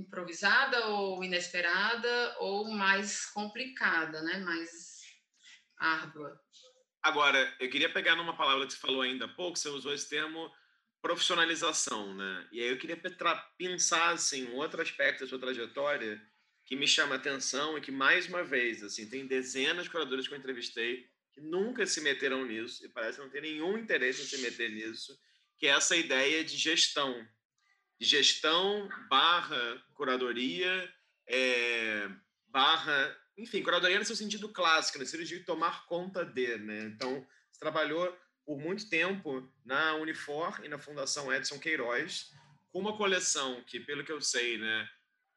improvisada ou inesperada ou mais complicada, né? Mais árdua. Agora, eu queria pegar numa palavra que você falou ainda há pouco, você usou esse termo profissionalização, né? E aí eu queria pensar assim, um outro aspecto da sua trajetória que me chama a atenção e que mais uma vez, assim, tem dezenas de curadores que eu entrevistei que nunca se meteram nisso e parece não ter nenhum interesse em se meter nisso, que é essa ideia de gestão, gestão barra curadoria, é, barra, enfim, curadoria no seu sentido clássico, no sentido de tomar conta de, né? Então, você trabalhou por muito tempo na Unifor e na Fundação Edson Queiroz, com uma coleção que, pelo que eu sei, né,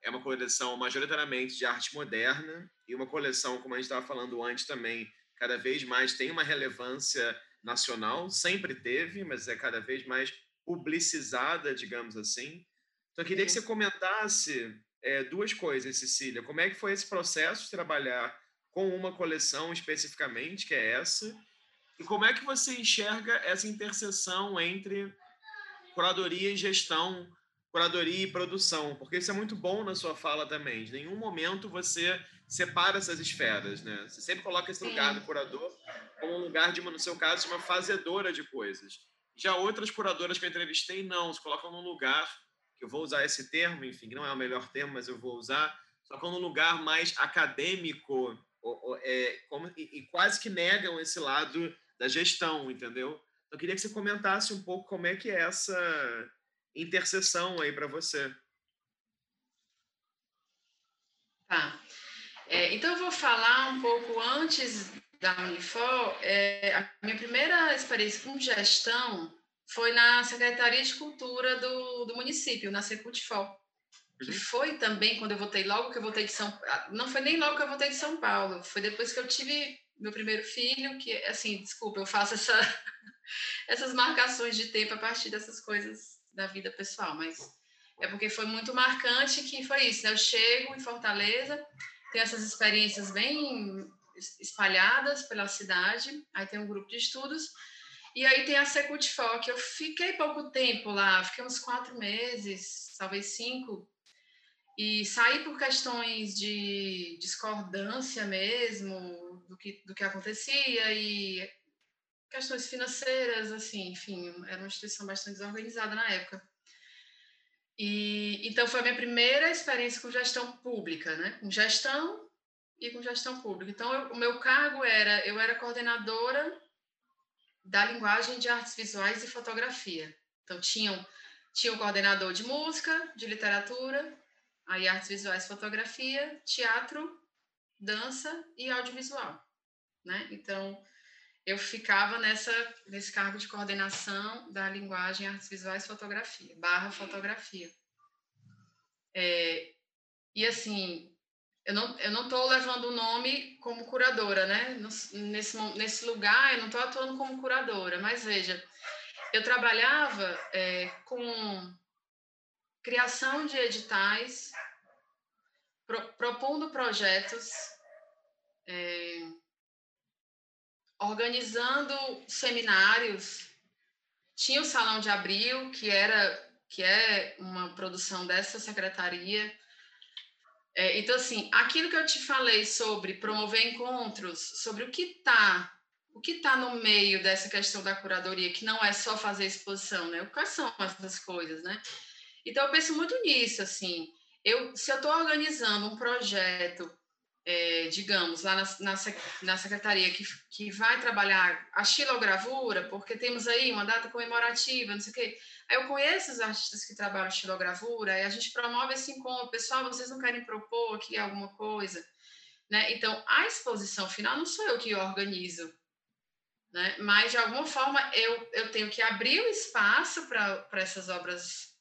é uma coleção majoritariamente de arte moderna e uma coleção, como a gente estava falando antes também, cada vez mais tem uma relevância nacional, sempre teve, mas é cada vez mais publicizada, digamos assim. Então, eu queria que você comentasse é, duas coisas, Cecília. Como é que foi esse processo de trabalhar com uma coleção especificamente, que é essa, e como é que você enxerga essa interseção entre curadoria e gestão, curadoria e produção? Porque isso é muito bom na sua fala também. De nenhum momento você separa essas esferas, né? Você sempre coloca esse lugar do curador como um lugar de, no seu caso, uma fazedora de coisas. Já outras curadoras que eu entrevistei, não, se colocam num lugar, que eu vou usar esse termo, enfim, não é o melhor termo, mas eu vou usar, colocam num lugar mais acadêmico ou, ou, é, como, e, e, quase que negam esse lado da gestão, entendeu? Então, eu queria que você comentasse um pouco como é que é essa interseção aí para você. Tá. É, então, eu vou falar um pouco antes da Unifor, é, a minha primeira experiência com gestão foi na Secretaria de Cultura do, do município, na Secutfor, que uhum. foi também quando eu voltei, logo que eu voltei de São não foi nem logo que eu voltei de São Paulo, foi depois que eu tive meu primeiro filho, que, assim, desculpa, eu faço essa, essas marcações de tempo a partir dessas coisas da vida pessoal, mas é porque foi muito marcante que foi isso, né? Eu chego em Fortaleza, tenho essas experiências bem espalhadas pela cidade, aí tem um grupo de estudos, e aí tem a Secutfor, que eu fiquei pouco tempo lá, fiquei uns quatro meses, talvez cinco, e saí por questões de discordância mesmo do que, do que acontecia e questões financeiras, assim, enfim, era uma instituição bastante desorganizada na época. E então foi a minha primeira experiência com gestão pública, né? Com gestão e com gestão pública. Então, eu, o meu cargo era, eu era coordenadora da linguagem de artes visuais e fotografia. Então, tinham, tinha o coordenador de música, de literatura, aí artes visuais, fotografia, teatro, dança e audiovisual, né? Então, eu ficava nessa, nesse cargo de coordenação da linguagem artes visuais fotografia, barra fotografia. É, e assim, eu não eu não estou levando o nome como curadora, né? Nesse nesse lugar eu não estou atuando como curadora, mas veja, eu trabalhava é, com criação de editais, pro, propondo projetos, é, organizando seminários. Tinha o Salão de Abril, que era que é uma produção dessa secretaria. É, então, assim, aquilo que eu te falei sobre promover encontros, sobre o que está o que está no meio dessa questão da curadoria, que não é só fazer exposição, né? Quais são essas coisas, né? Então, eu penso muito nisso, assim. Eu, se eu estou organizando um projeto é, digamos, lá na, na, na, secretaria que, que vai trabalhar a xilogravura, porque temos aí uma data comemorativa, não sei o quê. Aí eu conheço os artistas que trabalham xilogravura, e a gente promove esse encontro. Pessoal, vocês não querem propor aqui alguma coisa? Né? Então, a exposição final não sou eu que organizo, né? mas de alguma forma eu, eu tenho que abrir o espaço para essas obras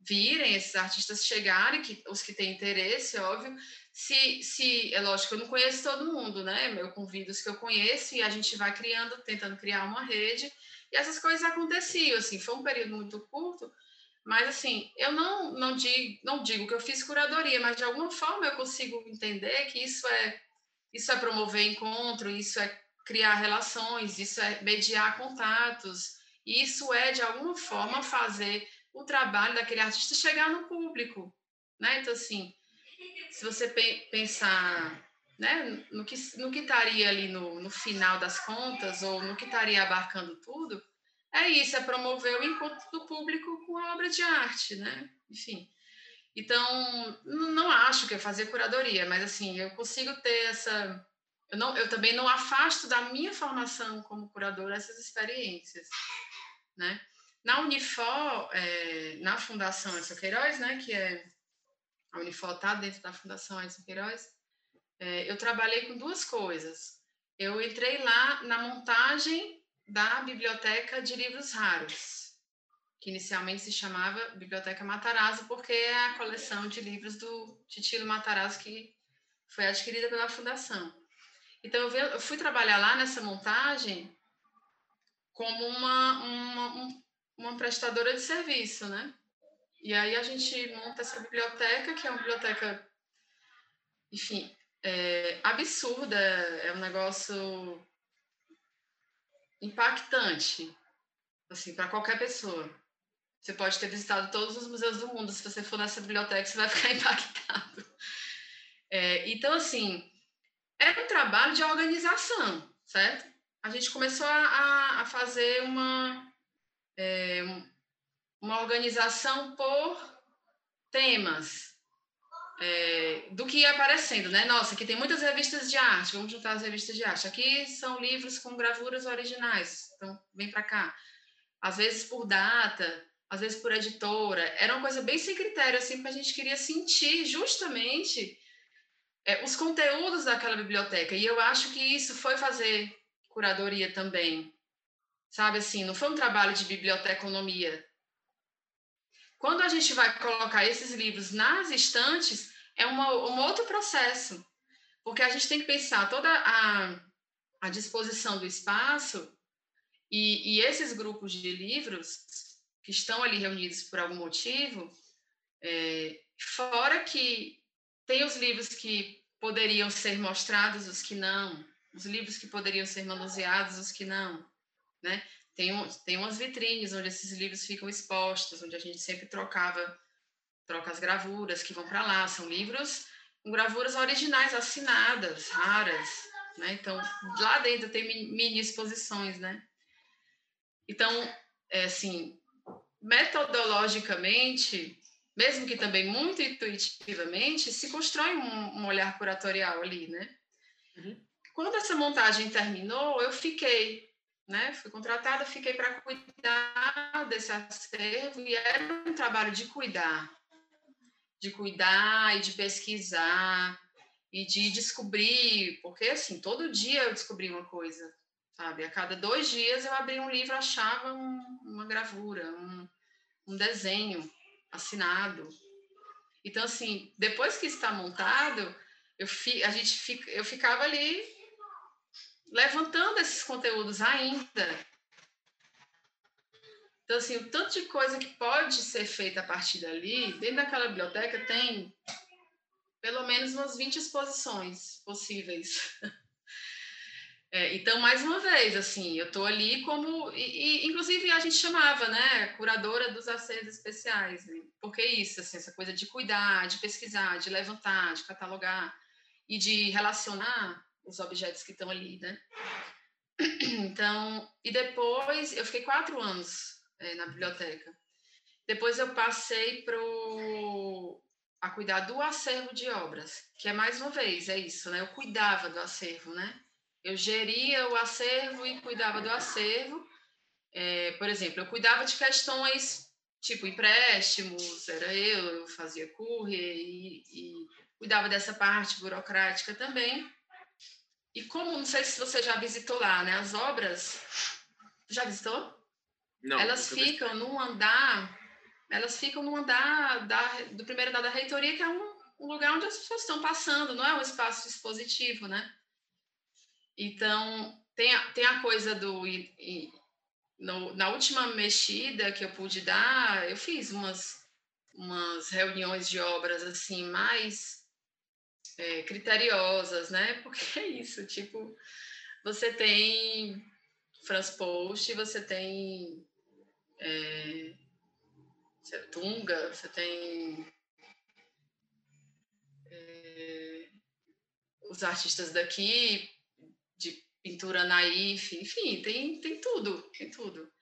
virem, esses artistas chegarem, que, os que têm interesse, óbvio, se, se, é lógico, eu não conheço todo mundo, né? Eu convido os que eu conheço e a gente vai criando, tentando criar uma rede. E essas coisas aconteciam, assim, foi um período muito curto, mas assim, eu não, não, digo, não digo que eu fiz curadoria, mas de alguma forma eu consigo entender que isso é, isso é promover encontro, isso é criar relações, isso é mediar contatos, isso é, de alguma forma, fazer o trabalho daquele artista chegar no público, né? Então, assim, se você pensar né, no, que, no que estaria ali no, no final das contas, ou no que estaria abarcando tudo, é isso, é promover o encontro do público com a obra de arte, né? Enfim. Então, não acho que é fazer curadoria, mas assim, eu consigo ter essa. Eu, não, eu também não afasto da minha formação como curadora essas experiências, né? Na Unifor, é, na Fundação Edson Queiroz, né, que é a Unifor está dentro da Fundação Edson Queiroz, é, eu trabalhei com duas coisas. Eu entrei lá na montagem da Biblioteca de Livros Raros, que inicialmente se chamava Biblioteca Matarazzo, porque é a coleção de livros do Titilo Matarazzo que foi adquirida pela Fundação. Então, eu fui trabalhar lá nessa montagem como uma, uma, uma prestadora de serviço, né? E aí a gente monta essa biblioteca, que é uma biblioteca, enfim, é, absurda, é um negócio impactante, assim, para qualquer pessoa. Você pode ter visitado todos os museus do mundo, se você for nessa biblioteca, você vai ficar impactado. É, então, assim, é um trabalho de organização, certo? A gente começou a, a fazer uma, é, uma organização por temas é, do que ia aparecendo, né? Nossa, aqui tem muitas revistas de arte, vamos juntar as revistas de arte. Aqui são livros com gravuras originais, então vem para cá. Às vezes por data, às vezes por editora. Era uma coisa bem sem critério, assim, porque a gente queria sentir justamente é, os conteúdos daquela biblioteca. E eu acho que isso foi fazer curadoria também. Sabe assim, não foi um trabalho de biblioteconomia, quando a gente vai colocar esses livros nas estantes, é uma, um outro processo, porque a gente tem que pensar toda a, a disposição do espaço e, e esses grupos de livros que estão ali reunidos por algum motivo, é, fora que tem os livros que poderiam ser mostrados, os que não, os livros que poderiam ser manuseados, os que não, né? Tem, um, tem umas vitrines onde esses livros ficam expostos, onde a gente sempre trocava, troca as gravuras que vão para lá. São livros com gravuras originais, assinadas, raras, né? Então, lá dentro tem mini exposições, né? Então, é assim, metodologicamente, mesmo que também muito intuitivamente, se constrói um, um olhar curatorial ali, né? Uhum. Quando essa montagem terminou, eu fiquei né? Fui contratada, fiquei para cuidar desse acervo e era um trabalho de cuidar, de cuidar e de pesquisar e de descobrir, porque assim, todo dia eu descobri uma coisa, sabe? A cada dois dias eu abria um livro, achava um, uma gravura, um, um desenho assinado. Então, assim, depois que está montado, eu, fi, a gente fica, eu ficava ali levantando esses conteúdos ainda. Então, assim, o tanto de coisa que pode ser feita a partir dali, dentro daquela biblioteca tem pelo menos umas 20 exposições possíveis. É, então, mais uma vez, assim, eu estou ali como. E, e, inclusive, a gente chamava, né? Curadora dos acervos especiais. Né? Porque isso, assim, essa coisa de cuidar, de pesquisar, de levantar, de catalogar e de relacionar os objetos que estão ali, né? Então, e depois eu fiquei quatro anos é, na biblioteca. Depois eu passei pro a cuidar do acervo de obras, que é mais uma vez, é isso, né? Eu cuidava do acervo, né? Eu geria o acervo e cuidava do acervo. É, por exemplo, eu cuidava de questões tipo empréstimos, era eu, eu fazia courier e, e cuidava dessa parte burocrática também. E como, não sei se você já visitou lá, né? As obras, já visitou? Não. Elas ficam num andar, elas ficam num andar da, do primeiro andar da reitoria, que é um, um lugar onde as pessoas estão passando, não é um espaço expositivo, né? Então, tem a, tem a coisa do. E, e, no, na última mexida que eu pude dar, eu fiz umas, umas reuniões de obras assim mais é, criteriosas, né? Porque é isso, tipo, você tem Franz Post, você tem é, Tunga, você tem é, os artistas daqui, de pintura naif, enfim, tem, tem tudo, tem tudo.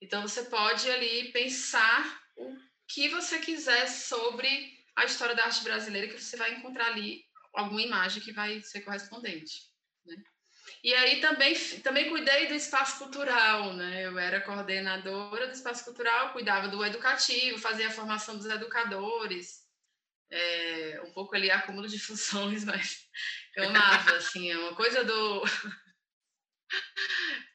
Então você pode ali pensar o que você quiser sobre a história da arte brasileira, que você vai encontrar ali alguma imagem que vai ser correspondente. Né? E aí também, também cuidei do espaço cultural, né? Eu era coordenadora do espaço cultural, cuidava do educativo, fazia a formação dos educadores, é, um pouco ali acúmulo de funções, mas eu amava, assim, é uma coisa do...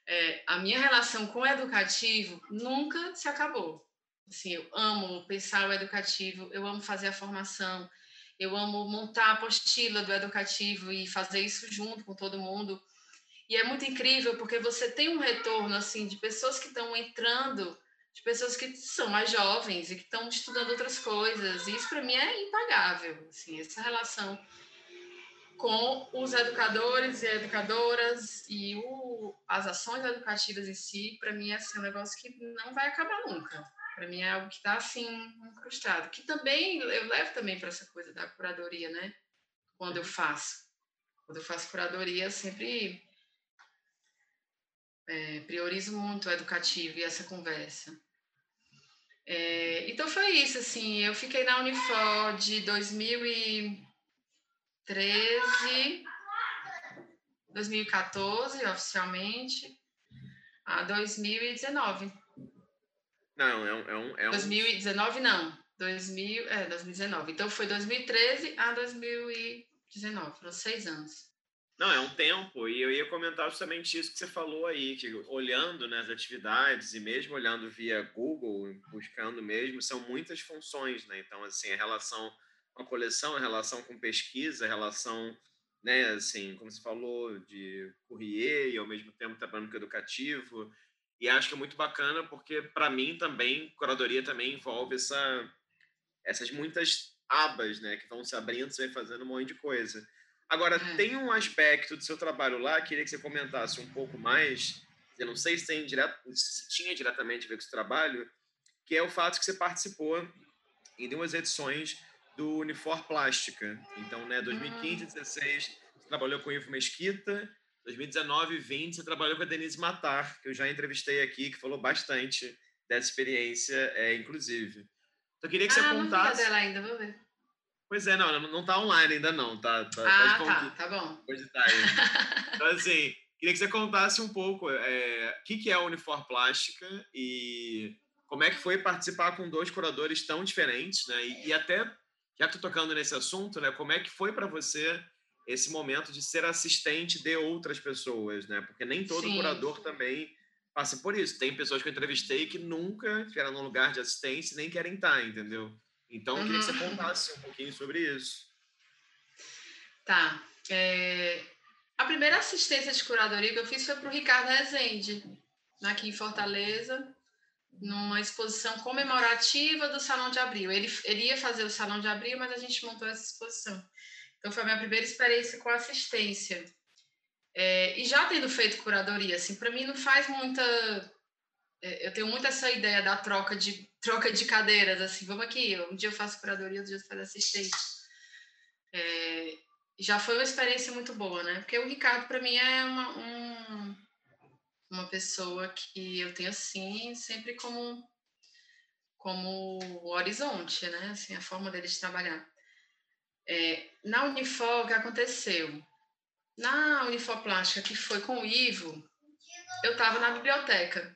É, a minha relação com o educativo nunca se acabou. Assim, eu amo pensar o educativo, eu amo fazer a formação, eu amo montar a apostila do educativo e fazer isso junto com todo mundo. E é muito incrível porque você tem um retorno assim de pessoas que estão entrando, de pessoas que são mais jovens e que estão estudando outras coisas. E isso para mim é impagável, assim, essa relação com os educadores e educadoras e o, as ações educativas em si, para mim é assim, um negócio que não vai acabar nunca. Para mim é algo que está assim incrustado. Que também eu levo também para essa coisa da curadoria, né? Quando eu faço, quando eu faço curadoria, eu sempre é, priorizo muito o educativo e essa conversa. É, então foi isso, assim, eu fiquei na Unifor de 2013, 2014 oficialmente, a 2019. Não, é um. É um, é um... 2019 não. 2000, é, 2019. Então foi 2013 a 2019, foram seis anos. Não, é um tempo, e eu ia comentar justamente isso que você falou aí, que olhando né, as atividades e mesmo olhando via Google, buscando mesmo, são muitas funções, né? Então, assim, a relação com a coleção, a relação com pesquisa, a relação, né, assim, como você falou, de courrier e ao mesmo tempo trabalhando com educativo, e acho que é muito bacana porque, para mim, também, curadoria também envolve essa, essas muitas abas, né? Que vão se abrindo, você vai fazendo um monte de coisa. Agora, é. tem um aspecto do seu trabalho lá, queria que você comentasse um pouco mais. Eu não sei se, tem direto, se tinha diretamente a ver com esse trabalho, que é o fato que você participou em duas edições do Unifor Plástica. Então, né, 2015 e 2016, você trabalhou com o Ivo Mesquita 2019 e 20 você trabalhou com a Denise Matar, que eu já entrevistei aqui, que falou bastante dessa experiência, é, inclusive. Então, eu queria que ah, você contasse... não dela ainda, vou ver. Pois é, não, não está online ainda não, tá? tá ah, tá, tá bom. Pode tá aí. então, assim, queria que você contasse um pouco é, o que, que é a Unifor Plástica e como é que foi participar com dois curadores tão diferentes, né? E, e até, já que tocando nesse assunto, né? Como é que foi para você esse momento de ser assistente de outras pessoas, né? Porque nem todo Sim. curador também passa por isso. Tem pessoas que eu entrevistei que nunca estiveram num lugar de assistência e nem querem estar, entendeu? Então, eu queria que você uhum. contasse um pouquinho sobre isso. Tá. É... A primeira assistência de curadoria que eu fiz foi para o Ricardo Rezende, aqui em Fortaleza, numa exposição comemorativa do Salão de Abril. Ele, ele ia fazer o Salão de Abril, mas a gente montou essa exposição. Então, foi a minha primeira experiência com assistência. É, e já tendo feito curadoria, assim, para mim não faz muita. É, eu tenho muito essa ideia da troca de troca de cadeiras, assim, vamos aqui, um dia eu faço curadoria, outro dia eu faço assistente. É, já foi uma experiência muito boa, né? Porque o Ricardo, para mim, é uma, um, uma pessoa que eu tenho, assim, sempre como, como horizonte, né? Assim, a forma dele de trabalhar. É, na Unifor, o que aconteceu? Na Unifor Plástica, que foi com o Ivo, eu estava na biblioteca.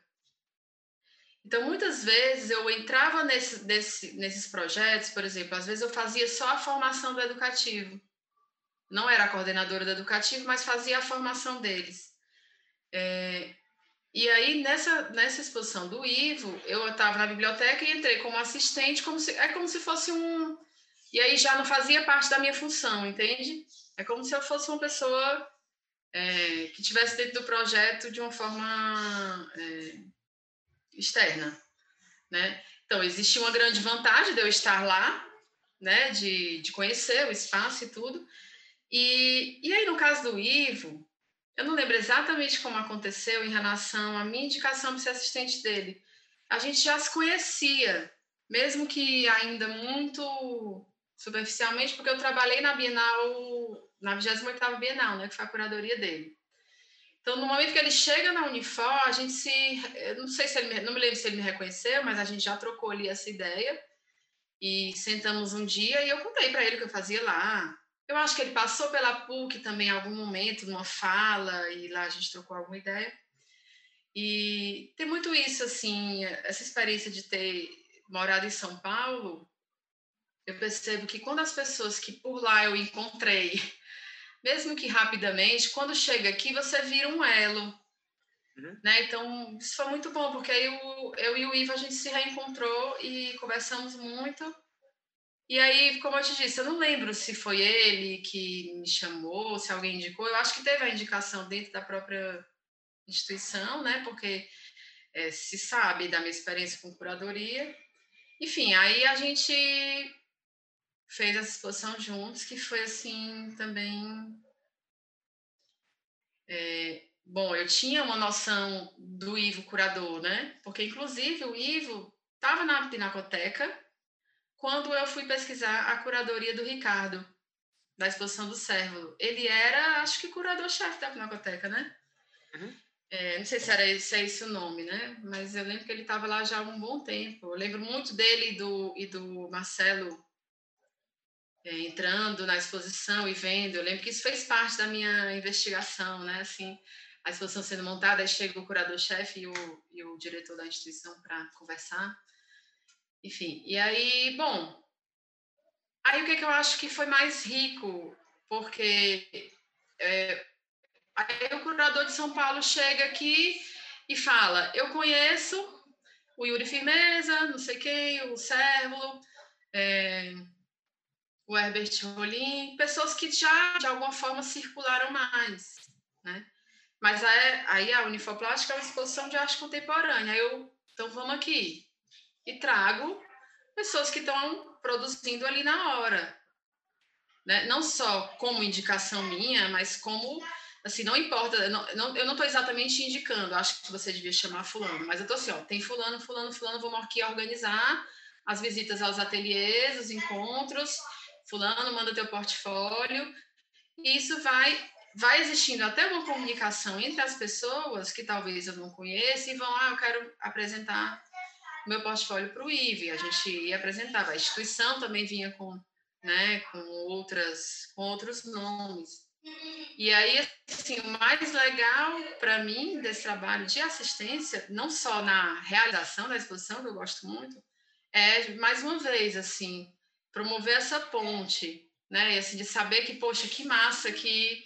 Então, muitas vezes eu entrava nesse, nesse, nesses projetos, por exemplo, às vezes eu fazia só a formação do educativo. Não era a coordenadora do educativo, mas fazia a formação deles. É, e aí, nessa, nessa exposição do Ivo, eu estava na biblioteca e entrei como assistente, como se, é como se fosse um. E aí já não fazia parte da minha função, entende? É como se eu fosse uma pessoa é, que tivesse dentro do projeto de uma forma. É, externa, né? Então, existe uma grande vantagem de eu estar lá, né? De, de conhecer o espaço e tudo. E, e aí, no caso do Ivo, eu não lembro exatamente como aconteceu em relação à minha indicação para ser assistente dele. A gente já se conhecia, mesmo que ainda muito superficialmente, porque eu trabalhei na Bienal, na 28ª Bienal, né, que foi a curadoria dele. Então, no momento que ele chega na Unifor, a gente se. Não sei se ele. Não me lembro se ele me reconheceu, mas a gente já trocou ali essa ideia. E sentamos um dia e eu contei para ele o que eu fazia lá. Eu acho que ele passou pela PUC também em algum momento, numa fala, e lá a gente trocou alguma ideia. E tem muito isso, assim, essa experiência de ter morado em São Paulo. Eu percebo que quando as pessoas que por lá eu encontrei mesmo que rapidamente, quando chega aqui, você vira um elo. Uhum. Né? Então, isso foi muito bom, porque aí eu, eu e o Ivo, a gente se reencontrou e conversamos muito. E aí, como eu te disse, eu não lembro se foi ele que me chamou, se alguém indicou. Eu acho que teve a indicação dentro da própria instituição, né? Porque é, se sabe da minha experiência com curadoria. Enfim, aí a gente fez essa exposição juntos, que foi assim também. É, bom, eu tinha uma noção do Ivo curador, né? Porque, inclusive, o Ivo estava na Pinacoteca quando eu fui pesquisar a curadoria do Ricardo, da exposição do Cérvulo. Ele era, acho que, curador-chefe da Pinacoteca, né? Uhum. É, não sei se, era, se é esse o nome, né? Mas eu lembro que ele estava lá já há um bom tempo. Eu lembro muito dele e do, e do Marcelo é, entrando na exposição e vendo. Eu lembro que isso fez parte da minha investigação, né? Assim, a exposição sendo montada, aí chega o curador-chefe e o, e o diretor da instituição para conversar. Enfim, e aí, bom, aí o que, que eu acho que foi mais rico? Porque é, aí o curador de São Paulo chega aqui e fala: Eu conheço o Yuri Firmeza, não sei quem, o Cérvulo. É, o Herbert Rolim, pessoas que já de alguma forma circularam mais, né? Mas aí a Unifoplástica é uma exposição de arte contemporânea. Eu, então vamos aqui e trago pessoas que estão produzindo ali na hora, né? Não só como indicação minha, mas como assim não importa. Não, não, eu não estou exatamente indicando. Acho que você devia chamar fulano, mas eu estou assim, ó, tem fulano, fulano, fulano. Vamos aqui organizar as visitas aos ateliês, os encontros fulano manda teu portfólio, e isso vai vai existindo até uma comunicação entre as pessoas que talvez eu não conheça e vão, ah, eu quero apresentar meu portfólio para o IVE, a gente ia apresentar, a instituição também vinha com, né, com outras com outros nomes. E aí, assim, o mais legal para mim desse trabalho de assistência, não só na realização da exposição, que eu gosto muito, é, mais uma vez, assim, promover essa ponte, né? E assim, de saber que, poxa, que massa que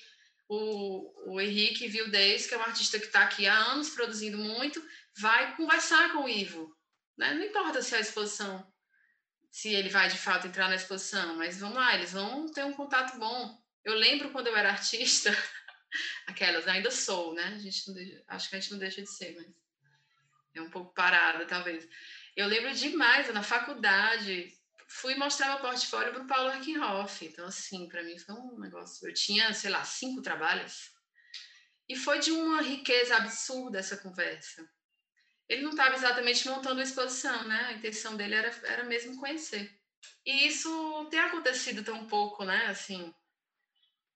o, o Henrique Vildez, que é um artista que está aqui há anos produzindo muito, vai conversar com o Ivo. Né? Não importa se a exposição, se ele vai de fato entrar na exposição, mas vamos lá, eles vão ter um contato bom. Eu lembro quando eu era artista, aquelas, ainda sou, né? A gente deixa, acho que a gente não deixa de ser, mas é um pouco parada, talvez. Eu lembro demais, na faculdade, fui mostrar meu portfólio para o Paulo Arkenhoff. Então, assim, para mim foi um negócio. Eu tinha, sei lá, cinco trabalhos. E foi de uma riqueza absurda essa conversa. Ele não estava exatamente montando a exposição, né? A intenção dele era, era mesmo conhecer. E isso tem acontecido tão pouco, né? Assim,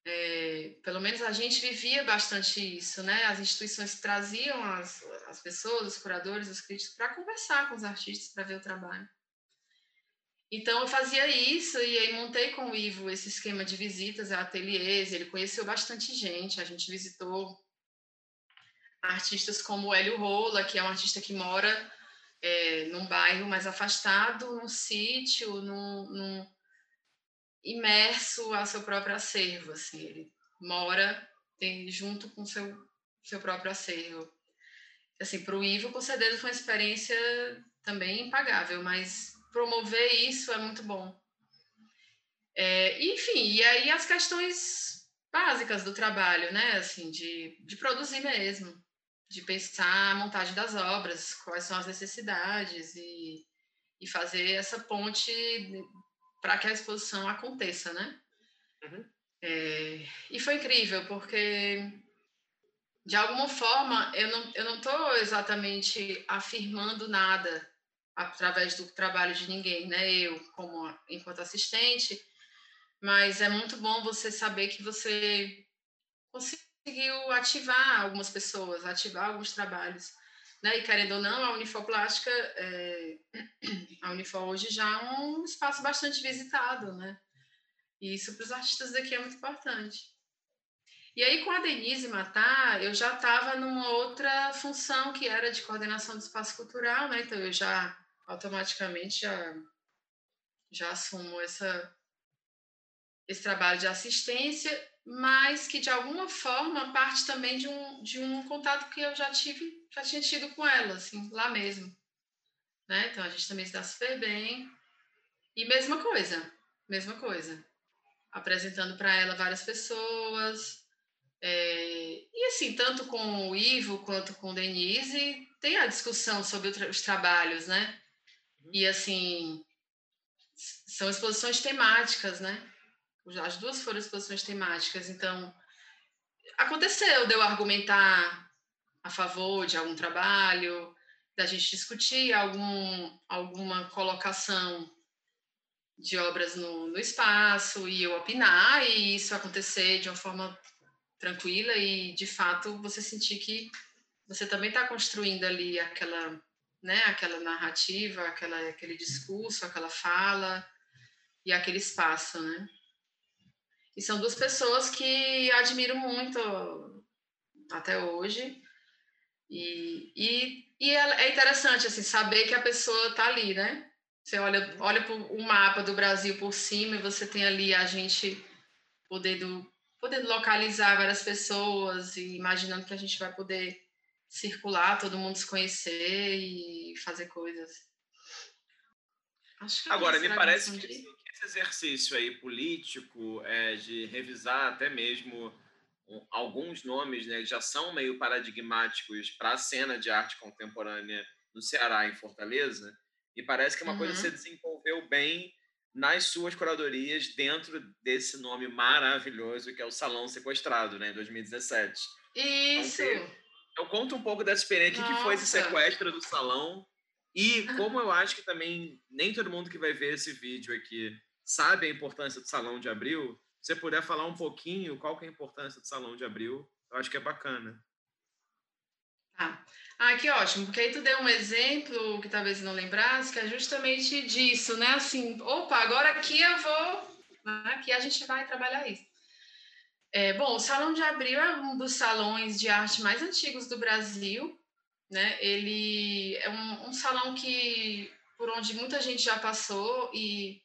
é, pelo menos a gente vivia bastante isso, né? As instituições traziam as, as pessoas, os curadores, os críticos, para conversar com os artistas, para ver o trabalho. Então eu fazia isso e aí montei com o Ivo esse esquema de visitas a ateliês. Ele conheceu bastante gente. A gente visitou artistas como o Hélio Rola, que é um artista que mora é, num bairro mais afastado, num sítio, num, num, imerso a seu próprio acervo. Assim, ele mora tem, junto com seu seu próprio acervo. Assim, para o Ivo, com certeza foi uma experiência também impagável, mas promover isso é muito bom. É, enfim, e aí as questões básicas do trabalho, né? Assim, de, de produzir mesmo, de pensar a montagem das obras, quais são as necessidades e, e fazer essa ponte para que a exposição aconteça, né? Uhum. É, e foi incrível, porque de alguma forma eu não eu não estou exatamente afirmando nada através do trabalho de ninguém, né? Eu, como enquanto assistente, mas é muito bom você saber que você conseguiu ativar algumas pessoas, ativar alguns trabalhos, né? E querendo ou não, a Unifoplástica, é... a Unifor hoje já é um espaço bastante visitado, né? E isso para os artistas daqui é muito importante. E aí, com a Denise Matar, eu já estava numa outra função que era de coordenação do espaço cultural, né? Então, eu já automaticamente já, já assumo essa, esse trabalho de assistência, mas que de alguma forma parte também de um, de um contato que eu já tive, já tinha tido com ela, assim, lá mesmo. Né? Então a gente também se dá super bem. E mesma coisa, mesma coisa. Apresentando para ela várias pessoas. É, e assim, tanto com o Ivo quanto com o Denise, tem a discussão sobre os trabalhos, né? E assim, são exposições temáticas, né? As duas foram exposições temáticas, então aconteceu de eu argumentar a favor de algum trabalho, da gente discutir algum, alguma colocação de obras no, no espaço e eu opinar e isso acontecer de uma forma tranquila e de fato você sentir que você também está construindo ali aquela né? Aquela narrativa, aquela, aquele discurso, aquela fala e aquele espaço, né? E são duas pessoas que admiro muito até hoje. E, e, e é, é interessante, assim, saber que a pessoa está ali, né? Você olha, olha o mapa do Brasil por cima e você tem ali a gente podendo, podendo localizar várias pessoas e imaginando que a gente vai poder circular, todo mundo se conhecer e fazer coisas. É Agora, me parece que, de... esse exercício aí político é, de revisar até mesmo alguns nomes né, que já são meio paradigmáticos para a cena de arte contemporânea no Ceará, em Fortaleza, e parece que é uma uhum. coisa que você desenvolveu bem nas suas curadorias dentro desse nome maravilhoso que é o Salão Sequestrado, né, em 2017. Isso! Então, eu conto um pouco dessa experiência. O que, que foi esse sequestro do salão? E como eu acho que também nem todo mundo que vai ver esse vídeo aqui sabe a importância do Salão de Abril, se você puder falar um pouquinho qual que é a importância do Salão de Abril, eu acho que é bacana. Tá. Ah, que ótimo, porque aí tu deu um exemplo que talvez não lembrasse, que é justamente disso, né? Assim, opa, agora aqui eu vou, né? aqui a gente vai trabalhar isso. É, bom, o Salão de Abril é um dos salões de arte mais antigos do Brasil. Né? Ele é um, um salão que por onde muita gente já passou e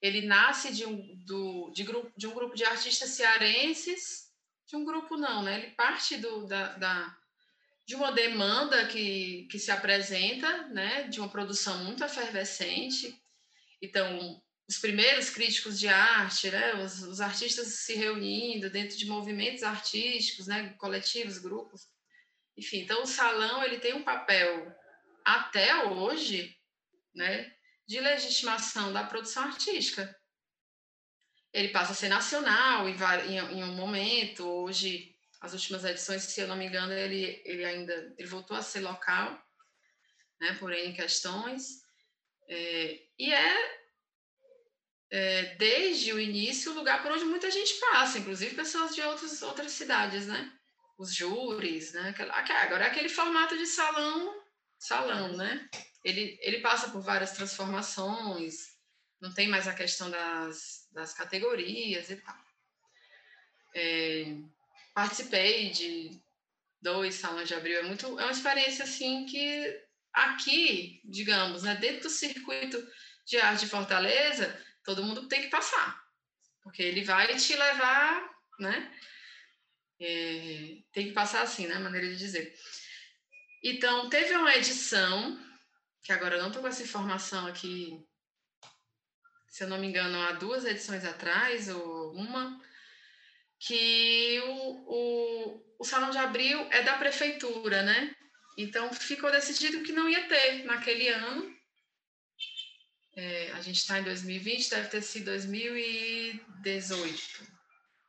ele nasce de um, do, de, grupo, de um grupo de artistas cearenses, de um grupo não, né? Ele parte do, da, da, de uma demanda que, que se apresenta, né? De uma produção muito efervescente. Então, os primeiros críticos de arte, né? Os, os, artistas se reunindo dentro de movimentos artísticos, né? Coletivos, grupos, enfim. Então o salão ele tem um papel até hoje, né? De legitimação da produção artística. Ele passa a ser nacional em, em, um momento. Hoje as últimas edições, se eu não me engano, ele, ele ainda ele voltou a ser local, né, por questões. É, e é, é, desde o início, o lugar por onde muita gente passa, inclusive pessoas de outras, outras cidades, né? Os júris, né? Agora é aquele formato de salão, salão, né? Ele, ele passa por várias transformações, não tem mais a questão das, das categorias e tal. É, participei de dois salões de abril, é muito é uma experiência assim que aqui, digamos, né, dentro do circuito de arte de Fortaleza, todo mundo tem que passar, porque ele vai te levar, né? É, tem que passar assim, né? Maneira de dizer. Então, teve uma edição, que agora eu não estou com essa informação aqui, se eu não me engano, há duas edições atrás, ou uma, que o, o, o Salão de Abril é da prefeitura, né? Então, ficou decidido que não ia ter naquele ano. É, a gente está em 2020, deve ter sido 2018.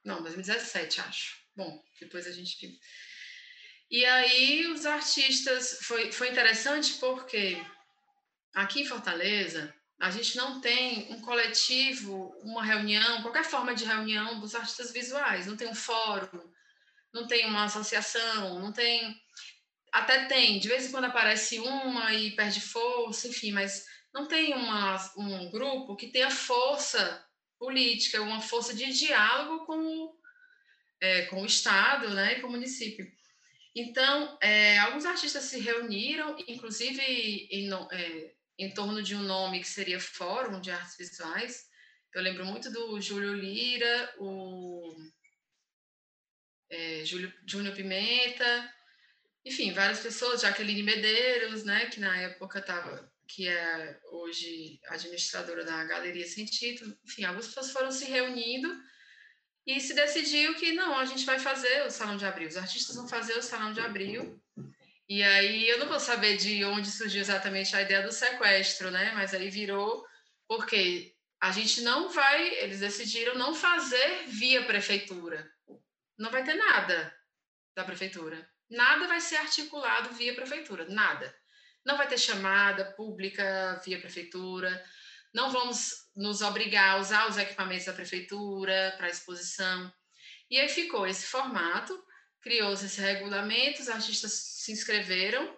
Não, 2017, acho. Bom, depois a gente. E aí, os artistas. Foi, foi interessante porque aqui em Fortaleza, a gente não tem um coletivo, uma reunião, qualquer forma de reunião dos artistas visuais. Não tem um fórum, não tem uma associação, não tem. Até tem, de vez em quando aparece uma e perde força, enfim, mas não tem uma, um grupo que tenha força política, uma força de diálogo com o, é, com o Estado né, e com o município. Então, é, alguns artistas se reuniram, inclusive em, é, em torno de um nome que seria Fórum de Artes Visuais. Eu lembro muito do Júlio Lira, o é, Júlio, Júnior Pimenta, enfim, várias pessoas, Jaqueline Medeiros, né, que na época estava, que é hoje administradora da Galeria Sem Título, enfim, algumas pessoas foram se reunindo e se decidiu que não, a gente vai fazer o Salão de Abril, os artistas vão fazer o Salão de Abril, e aí eu não vou saber de onde surgiu exatamente a ideia do sequestro, né? Mas aí virou porque a gente não vai, eles decidiram não fazer via prefeitura. Não vai ter nada da prefeitura. Nada vai ser articulado via prefeitura, nada. Não vai ter chamada pública via prefeitura. Não vamos nos obrigar a usar os equipamentos da prefeitura para exposição. E aí ficou esse formato criou-se esse regulamento, os artistas se inscreveram,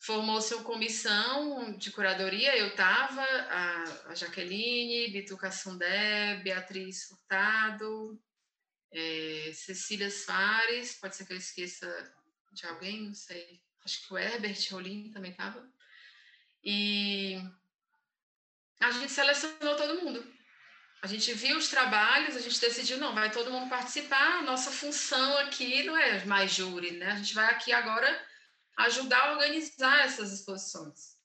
formou-se uma comissão de curadoria, eu estava, a, Jaqueline, Bituca Sundé, Beatriz Furtado, é, Cecília Fares, pode ser que eu esqueça de alguém, não sei, acho que o Herbert Rolim também estava, e a gente selecionou todo mundo. A gente viu os trabalhos, a gente decidiu, não, vai todo mundo participar, nossa função aqui não é mais júri, né? A gente vai aqui agora ajudar a organizar essas exposições.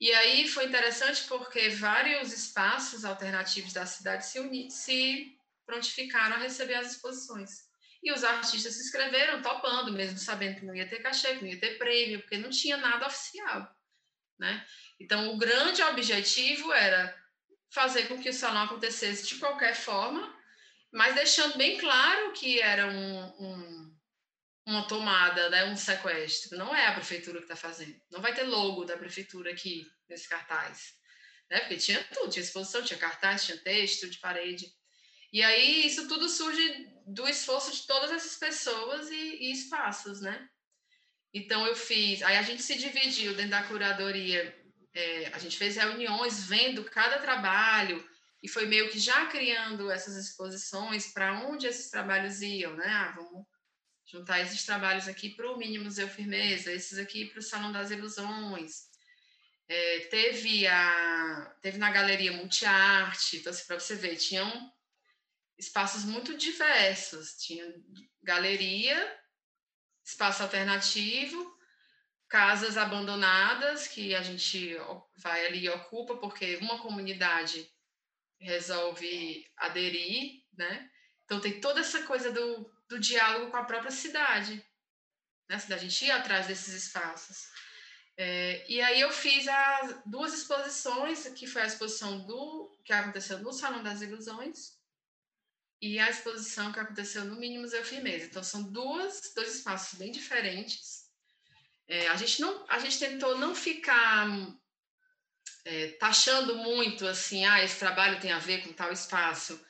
E aí foi interessante porque vários espaços alternativos da cidade se, uni, se prontificaram a receber as exposições. E os artistas se inscreveram topando, mesmo sabendo que não ia ter cachê, que não ia ter prêmio, porque não tinha nada oficial, né? Então, o grande objetivo era fazer com que o salão acontecesse de qualquer forma, mas deixando bem claro que era um, um, uma tomada, né, um sequestro. Não é a prefeitura que está fazendo. Não vai ter logo da prefeitura aqui nesse cartaz. Né? Porque tinha tudo, tinha exposição, tinha cartaz, tinha texto de parede. E aí isso tudo surge do esforço de todas essas pessoas e, e espaços, né? Então eu fiz, aí a gente se dividiu dentro da curadoria é, a gente fez reuniões vendo cada trabalho e foi meio que já criando essas exposições para onde esses trabalhos iam, né? Ah, vamos juntar esses trabalhos aqui para o Mini Museu Firmeza, esses aqui para o Salão das Ilusões. É, teve, a, teve na Galeria Multiarte, então, assim, para você ver, tinham espaços muito diversos. Tinha galeria, espaço alternativo, casas abandonadas que a gente vai ali e ocupa porque uma comunidade resolve aderir, né? Então tem toda essa coisa do, do diálogo com a própria cidade, né? Da gente ir atrás desses espaços. É, e aí eu fiz as duas exposições, que foi a exposição do que aconteceu no Salão das Ilusões e a exposição que aconteceu no Mini Museu Firmeza. Então, são duas, dois espaços bem diferentes. É, a, gente não, a gente tentou não ficar é, taxando muito, assim, ah, esse trabalho tem a ver com tal espaço.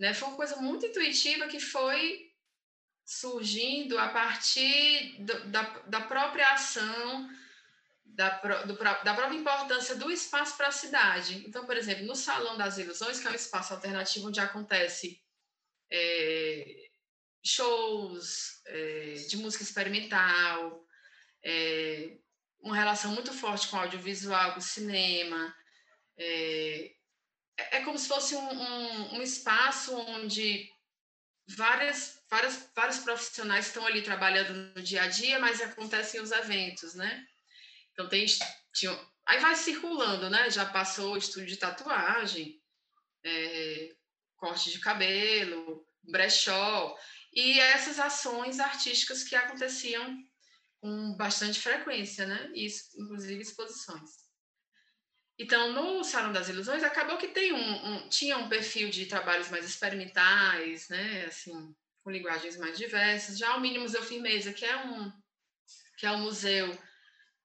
Né? Foi uma coisa muito intuitiva que foi surgindo a partir do, da, da própria ação, da, do, da própria importância do espaço para a cidade. Então, por exemplo, no Salão das Ilusões, que é um espaço alternativo onde acontece é, shows é, de música experimental, é, uma relação muito forte com o audiovisual, com cinema. É, é como se fosse um, um, um espaço onde várias, várias, vários profissionais estão ali trabalhando no dia a dia, mas acontecem os eventos, né? Então tem tinha, aí vai circulando, né? Já passou o estúdio de tatuagem, é, corte de cabelo, brechó e essas ações artísticas que aconteciam com bastante frequência, né? Isso, inclusive exposições. Então, no Salão das Ilusões, acabou que tem um, um, tinha um perfil de trabalhos mais experimentais, né? Assim, com linguagens mais diversas. Já o Mini Museu Firmeza, que é um, que é um museu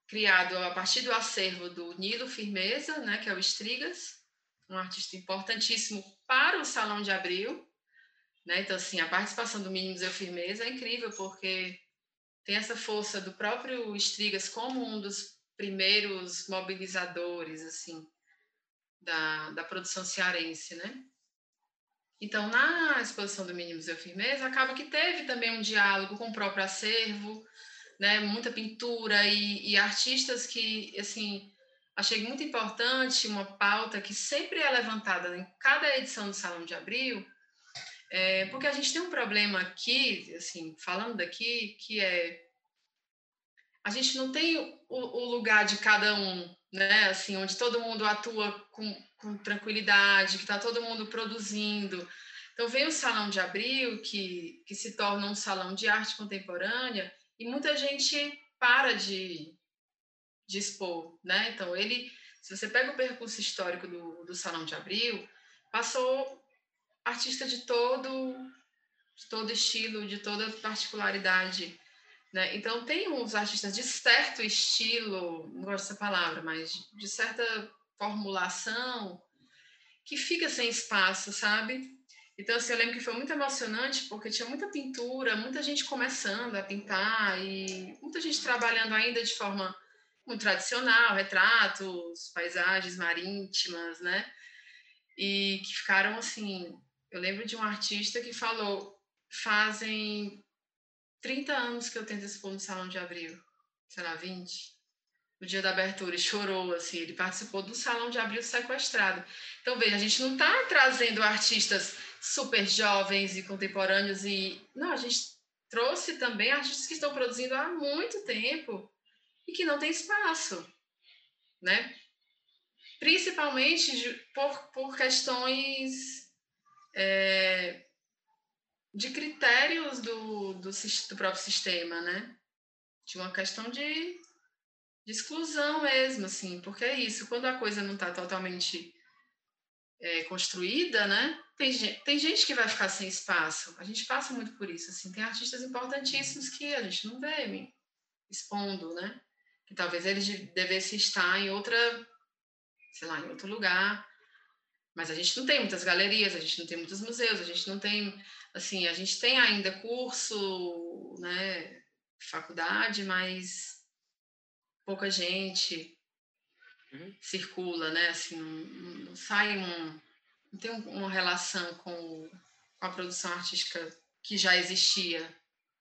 criado a partir do acervo do Nilo Firmeza, né? Que é o Estrigas, um artista importantíssimo para o Salão de Abril. Né? Então, assim, a participação do Mini Museu Firmeza é incrível, porque tem essa força do próprio Estrigas como um dos primeiros mobilizadores assim da, da produção cearense, né? Então, na exposição do Mini Museu Firmeza, acaba que teve também um diálogo com o próprio acervo, né? Muita pintura e, e artistas que, assim, achei muito importante uma pauta que sempre é levantada em cada edição do Salão de Abril, é, porque a gente tem um problema aqui, assim, falando daqui, que é a gente não tem o, o, lugar de cada um, né? Assim, onde todo mundo atua com, com tranquilidade, que está todo mundo produzindo. Então vem o Salão de Abril, que, que se torna um salão de arte contemporânea, e muita gente para de, de expor, né? Então ele, se você pega o percurso histórico do, do Salão de Abril, passou artista de todo de todo estilo, de toda particularidade né? Então, tem uns artistas de certo estilo, não gosto dessa palavra, mas de certa formulação, que fica sem espaço, sabe? Então, assim, eu lembro que foi muito emocionante, porque tinha muita pintura, muita gente começando a pintar, e muita gente trabalhando ainda de forma muito tradicional, retratos, paisagens marítimas, né? E que ficaram assim. Eu lembro de um artista que falou: fazem 30 anos que eu tento expor no Salão de Abril, sei lá, 20. No dia da abertura, ele chorou, assim, ele participou do Salão de Abril sequestrado. Então, veja, a gente não está trazendo artistas super jovens e contemporâneos e... Não, a gente trouxe também artistas que estão produzindo há muito tempo e que não tem espaço, né? Principalmente por, por questões é, de critérios do, do, do, próprio sistema, né? De uma questão de, de exclusão mesmo, assim, porque é isso, quando a coisa não está totalmente é, construída, né? Tem gente, tem gente que vai ficar sem espaço. A gente passa muito por isso, assim. Tem artistas importantíssimos que a gente não vê me expondo, né? Que talvez eles devessem estar em outra, sei lá, em outro lugar. Mas a gente não tem muitas galerias, a gente não tem muitos museus, a gente não tem assim, a gente tem ainda curso, né, faculdade, mas pouca gente uhum. circula, né, assim, não, não sai um, não tem uma relação com, com a produção artística que já existia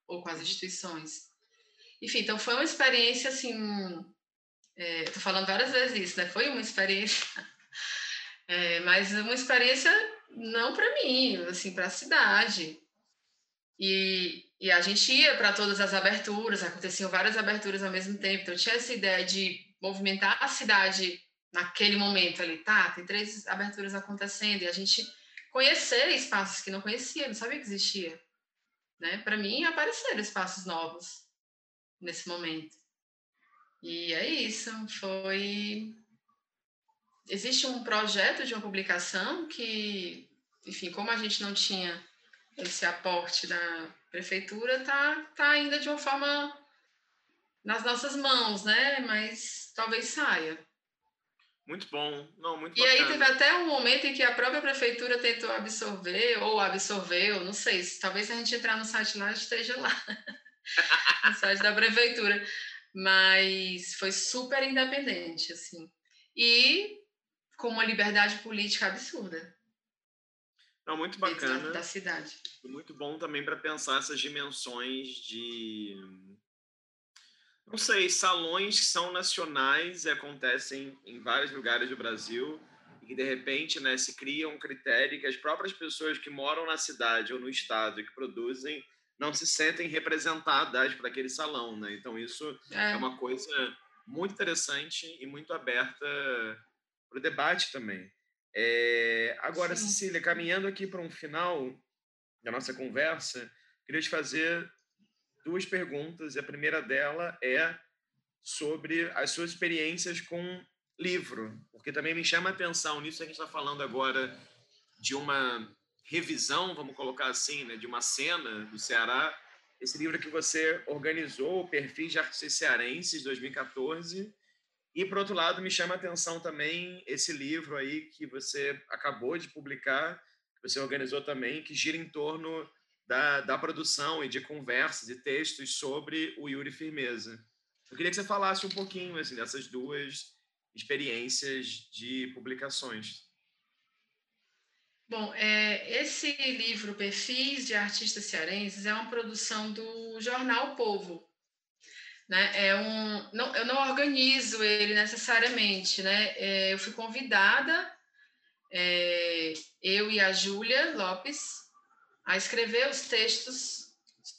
ou com as instituições. Enfim, então foi uma experiência assim, é, falando várias vezes isso, né? Foi uma experiência, é, mas uma experiência não para mim, assim, para a cidade. E, e a gente ia para todas as aberturas, aconteciam várias aberturas ao mesmo tempo. Então, tinha essa ideia de movimentar a cidade naquele momento ali. Tá, tem três aberturas acontecendo. E a gente conhecer espaços que não conhecia, não sabia que existia. Né? Para mim, apareceram espaços novos nesse momento. E é isso. Foi existe um projeto de uma publicação que, enfim, como a gente não tinha esse aporte da prefeitura está tá ainda de uma forma nas nossas mãos, né? Mas talvez saia. Muito bom, não, muito E bacana. aí teve até um momento em que a própria prefeitura tentou absorver, ou absorveu, não sei, se, talvez se a gente entrar no site lá, esteja lá, no site da prefeitura. Mas foi super independente, assim. E com uma liberdade política absurda. Não, muito bacana. Da, cidade. Muito bom também para pensar essas dimensões de. Não sei, salões que são nacionais e acontecem em vários lugares do Brasil e que de repente né, se cria um critério que as próprias pessoas que moram na cidade ou no estado e que produzem não se sentem representadas para aquele salão. Né? Então, isso É, é uma coisa muito interessante e muito aberta para o debate também. É, agora, Sim. Cecília, caminhando aqui para um final da nossa conversa, queria te fazer duas perguntas. E a primeira dela é sobre as suas experiências com livro, porque também me chama a atenção nisso que a gente está falando agora de uma revisão, vamos colocar assim, né, de uma cena do Ceará. Esse livro que você organizou, Perfis de Artistas Cearenses, 2014. E, por outro lado, me chama a atenção também esse livro aí que você acabou de publicar, que você organizou também, que gira em torno da, da produção e de conversas e textos sobre o Yuri Firmeza. Eu queria que você falasse um pouquinho assim, dessas duas experiências de publicações. Bom, é, esse livro Perfis de Artistas Cearenses é uma produção do jornal Povo. Né? É um, não, eu não organizo ele necessariamente, né? É, eu fui convidada, é, eu e a Júlia Lopes, a escrever os textos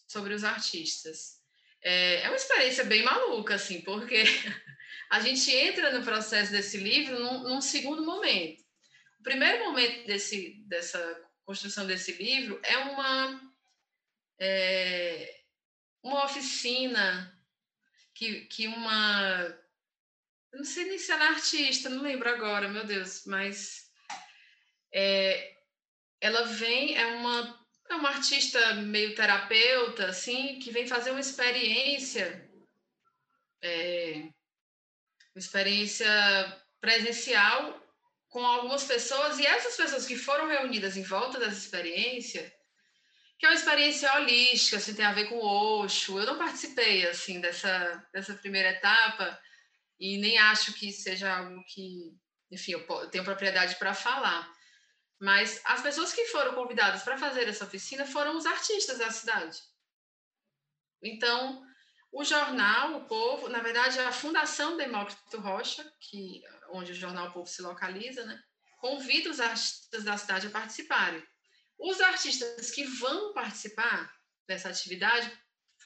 sobre os artistas. É, é uma experiência bem maluca, assim, porque a gente entra no processo desse livro num, num segundo momento. O primeiro momento desse, dessa construção desse livro é uma, é, uma oficina que, que uma. Não sei nem se ela é artista, não lembro agora, meu Deus, mas é, ela vem, é uma, é uma artista meio terapeuta, assim, que vem fazer uma experiência, é, uma experiência presencial com algumas pessoas, e essas pessoas que foram reunidas em volta dessa experiência, que é uma experiência holística, assim, tem a ver com o Osho. Eu não participei, assim, dessa, dessa primeira etapa, e nem acho que seja algo que, enfim, eu, tenho propriedade para falar. Mas as pessoas que foram convidadas para fazer essa oficina foram os artistas da cidade. Então, o jornal, o Povo, na verdade, a Fundação Demócrito Rocha, que onde o jornal Povo se localiza, né, convida os artistas da cidade a participarem. Os artistas que vão participar dessa atividade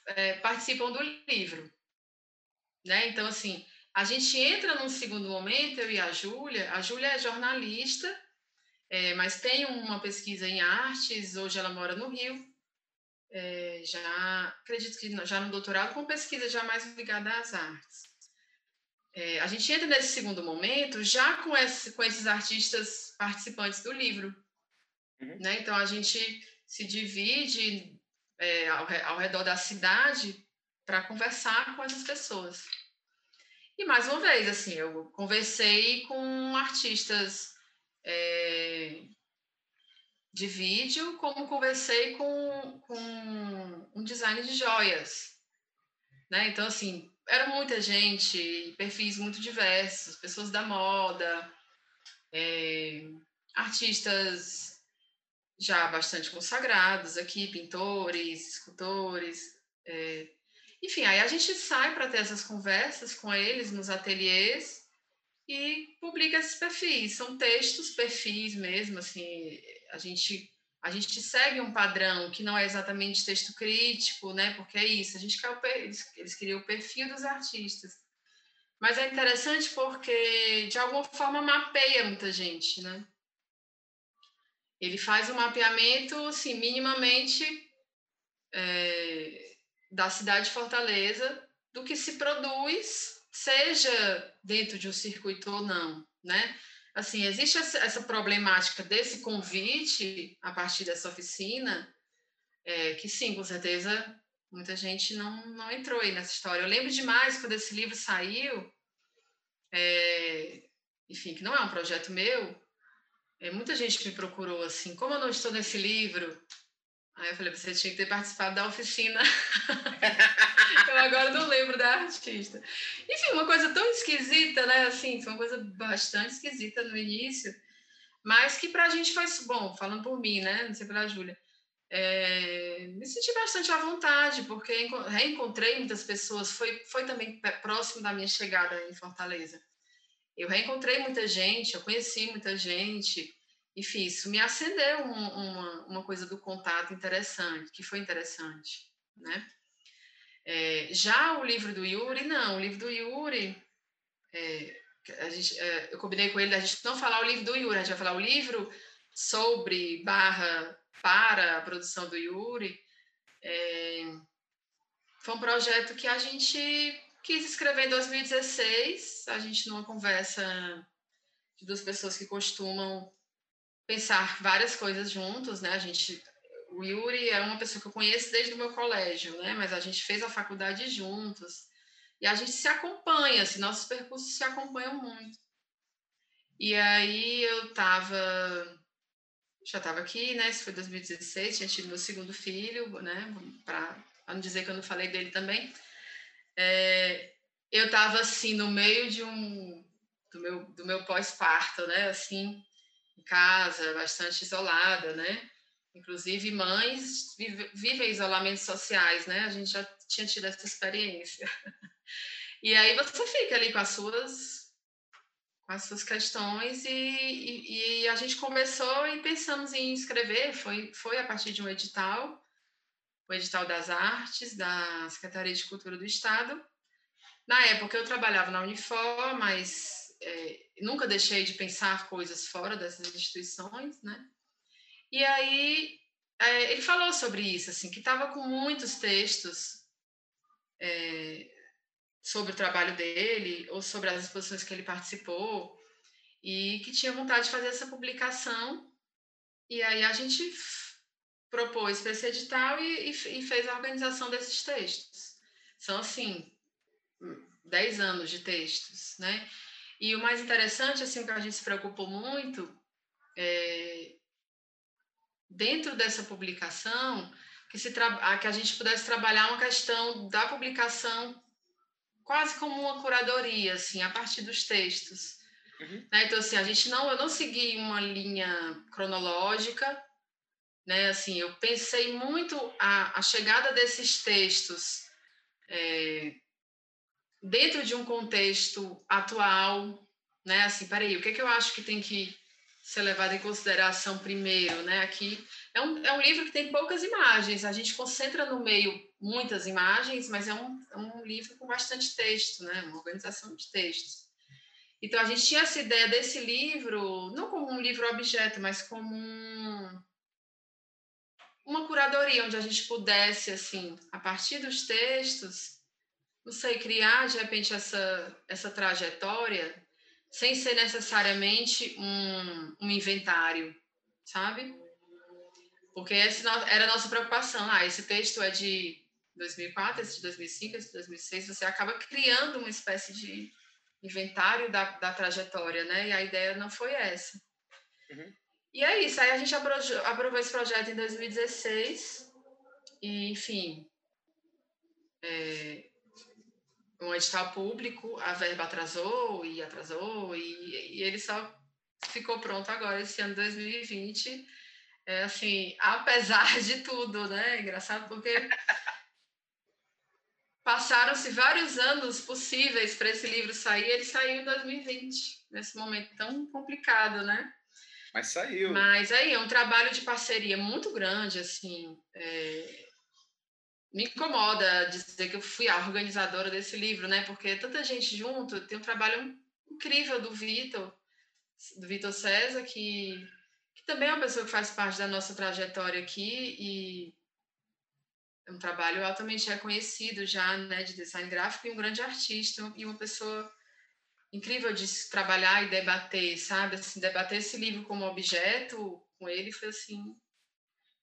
é, participam do livro. Né? Então, assim, a gente entra num segundo momento, eu e a Júlia. A Júlia é jornalista, é, mas tem uma pesquisa em artes, hoje ela mora no Rio. É, já, acredito que já no doutorado, com pesquisa já mais ligada às artes. É, a gente entra nesse segundo momento já com, esse, com esses artistas participantes do livro. Uhum. Né? Então, a gente se divide é, ao, ao, redor da cidade para conversar com essas pessoas. E, mais uma vez, assim, eu conversei com artistas é, de vídeo, como conversei com, com um design de joias. Né? Então, assim, era muita gente, perfis muito diversos, pessoas da moda, é, artistas já bastante consagrados aqui, pintores, escultores. É, enfim, aí a gente sai para ter essas conversas com eles nos ateliês e publica esses perfis. São textos, perfis mesmo, assim, a gente a gente segue um padrão que não é exatamente texto crítico, né? Porque é isso, a gente quer o, eles, eles queriam o perfil dos artistas. Mas é interessante porque, de alguma forma, mapeia muita gente, né? Ele faz um mapeamento, assim, minimamente é, da cidade de Fortaleza, do que se produz, seja dentro de um circuito ou não, né? Assim, existe essa problemática desse convite a partir dessa oficina é, que sim, com certeza muita gente não, não entrou aí nessa história. Eu lembro demais quando esse livro saiu, é, enfim, que não é um projeto meu, é, muita gente me procurou assim, como eu não estou nesse livro, Aí eu falei, você tinha que ter participado da oficina. eu agora não lembro da artista. Enfim, uma coisa tão esquisita, né? Assim, foi uma coisa bastante esquisita no início, mas que para a gente foi bom, falando por mim, né? Não sei pela Júlia. É, me senti bastante à vontade, porque reencontrei muitas pessoas, foi, foi também próximo da minha chegada em Fortaleza. Eu reencontrei muita gente, eu conheci muita gente, enfim, isso me acendeu um, uma, uma coisa do contato interessante, que foi interessante, né? É, já o livro do Yuri, não, o livro do Yuri, é, a gente, é, eu combinei com ele a gente não falar o livro do Yuri, a gente vai falar o livro sobre barra para a produção do Yuri. É, foi um projeto que a gente quis escrever em 2016, a gente numa conversa de duas pessoas que costumam pensar várias coisas juntos, né? A gente, o Yuri é uma pessoa que eu conheço desde o meu colégio, né? Mas a gente fez a faculdade juntos e a gente se acompanha, assim, nossos percursos se acompanham muito. E aí eu tava já estava aqui, né? Isso foi 2016, tinha tido meu segundo filho, né? Para não dizer que eu não falei dele também. É, eu estava assim no meio de um do meu do meu pós-parto, né? Assim, em casa, bastante isolada, né? Inclusive, mães vivem isolamentos sociais, né? A gente já tinha tido essa experiência. E aí você fica ali com as suas, com as suas questões e, e, e a gente começou e pensamos em escrever, foi, foi a partir de um edital, o edital das artes da Secretaria de Cultura do Estado. Na época eu trabalhava na Unifor, mas é, nunca deixei de pensar coisas fora dessas instituições, né? E aí é, ele falou sobre isso, assim, que estava com muitos textos é, sobre o trabalho dele ou sobre as exposições que ele participou e que tinha vontade de fazer essa publicação. E aí a gente propôs para esse edital e, e, e fez a organização desses textos. São, assim, 10 anos de textos, né? E o mais interessante, assim, o que a gente se preocupou muito, é, dentro dessa publicação, que, se que a gente pudesse trabalhar uma questão da publicação quase como uma curadoria, assim, a partir dos textos. Uhum. Né? Então, assim, a gente não, eu não segui uma linha cronológica, né? Assim, eu pensei muito a, a chegada desses textos é, dentro de um contexto atual, né? Assim, peraí, o que, é que eu acho que tem que ser levado em consideração primeiro, né? Aqui é um, é um livro que tem poucas imagens, a gente concentra no meio muitas imagens, mas é um, é um livro com bastante texto, né? Uma organização de textos. Então a gente tinha essa ideia desse livro não como um livro objeto, mas como um, uma curadoria onde a gente pudesse assim, a partir dos textos, não sei, criar de repente essa, essa trajetória sem ser necessariamente um, um inventário, sabe? Porque essa era a nossa preocupação. Ah, esse texto é de 2004, esse de 2005, esse de 2006. Você acaba criando uma espécie de inventário da, da trajetória, né? E a ideia não foi essa. Uhum. E é isso. Aí a gente aprovou, esse projeto em 2016. E, enfim, é, um edital público, a verba atrasou e atrasou, e, e ele só ficou pronto agora, esse ano 2020. É, assim, apesar de tudo, né? Engraçado porque passaram-se vários anos possíveis para esse livro sair, ele saiu em 2020, nesse momento tão complicado, né? Mas saiu. Mas aí é um trabalho de parceria muito grande, assim. É, me incomoda dizer que eu fui a organizadora desse livro, né? Porque tanta gente junto, tem um trabalho incrível do Vitor, do Vitor César, que, que também é uma pessoa que faz parte da nossa trajetória aqui e é um trabalho altamente reconhecido já, né, de design gráfico e um grande artista e uma pessoa incrível de trabalhar e debater, sabe? Assim, debater esse livro como objeto com ele foi assim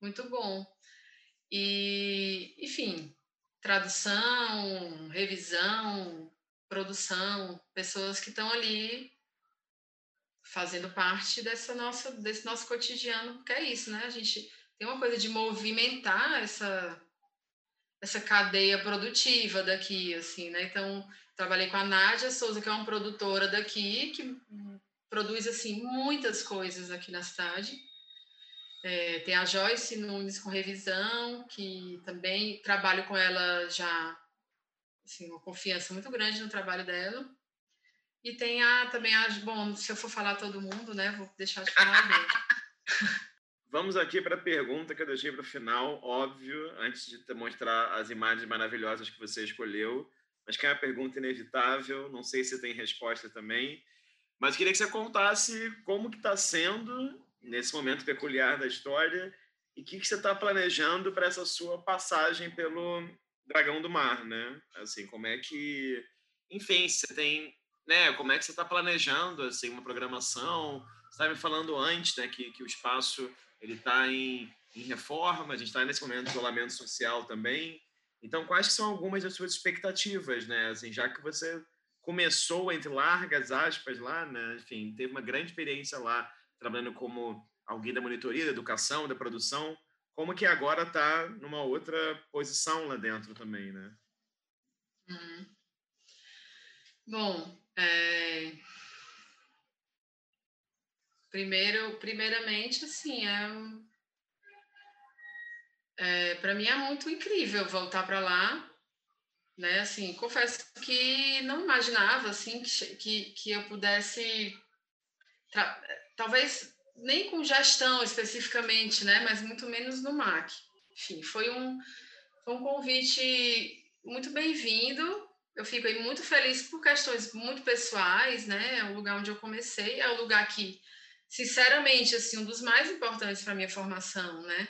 muito bom. E, enfim, tradução, revisão, produção, pessoas que estão ali fazendo parte dessa nossa, desse nosso cotidiano, que é isso, né? A gente tem uma coisa de movimentar essa, essa cadeia produtiva daqui, assim, né? Então, trabalhei com a Nádia Souza, que é uma produtora daqui, que produz, assim, muitas coisas aqui na cidade. É, tem a Joyce Nunes com revisão, que também trabalho com ela já, assim, uma confiança muito grande no trabalho dela. E tem a, também a, bom, se eu for falar todo mundo, né, vou deixar de falar dele. Vamos aqui para a pergunta que eu deixei para o final, óbvio, antes de mostrar as imagens maravilhosas que você escolheu, mas que é uma pergunta inevitável, não sei se tem resposta também, mas queria que você contasse como que está sendo nesse momento peculiar da história e o que, que você está planejando para essa sua passagem pelo Dragão do Mar, né? Assim, como é que, enfim, você tem, né? Como é que você está planejando assim uma programação? Você estava me falando antes, né, que, que o espaço ele está em, em reforma, a gente está nesse momento de isolamento social também. Então, quais são algumas das suas expectativas, né? Assim, já que você começou entre largas aspas lá, né? Enfim, teve uma grande experiência lá trabalhando como alguém da monitoria, da educação, da produção, como que agora está numa outra posição lá dentro também, né? Uhum. Bom, é... primeiro, primeiramente, assim, é, é para mim é muito incrível voltar para lá, né? Assim, confesso que não imaginava assim que, que, que eu pudesse talvez nem com gestão especificamente, né, mas muito menos no MAC. Enfim, foi um, foi um convite muito bem-vindo. Eu fico aí muito feliz por questões muito pessoais, né? É o lugar onde eu comecei, é o lugar que, sinceramente, assim, um dos mais importantes para minha formação, né?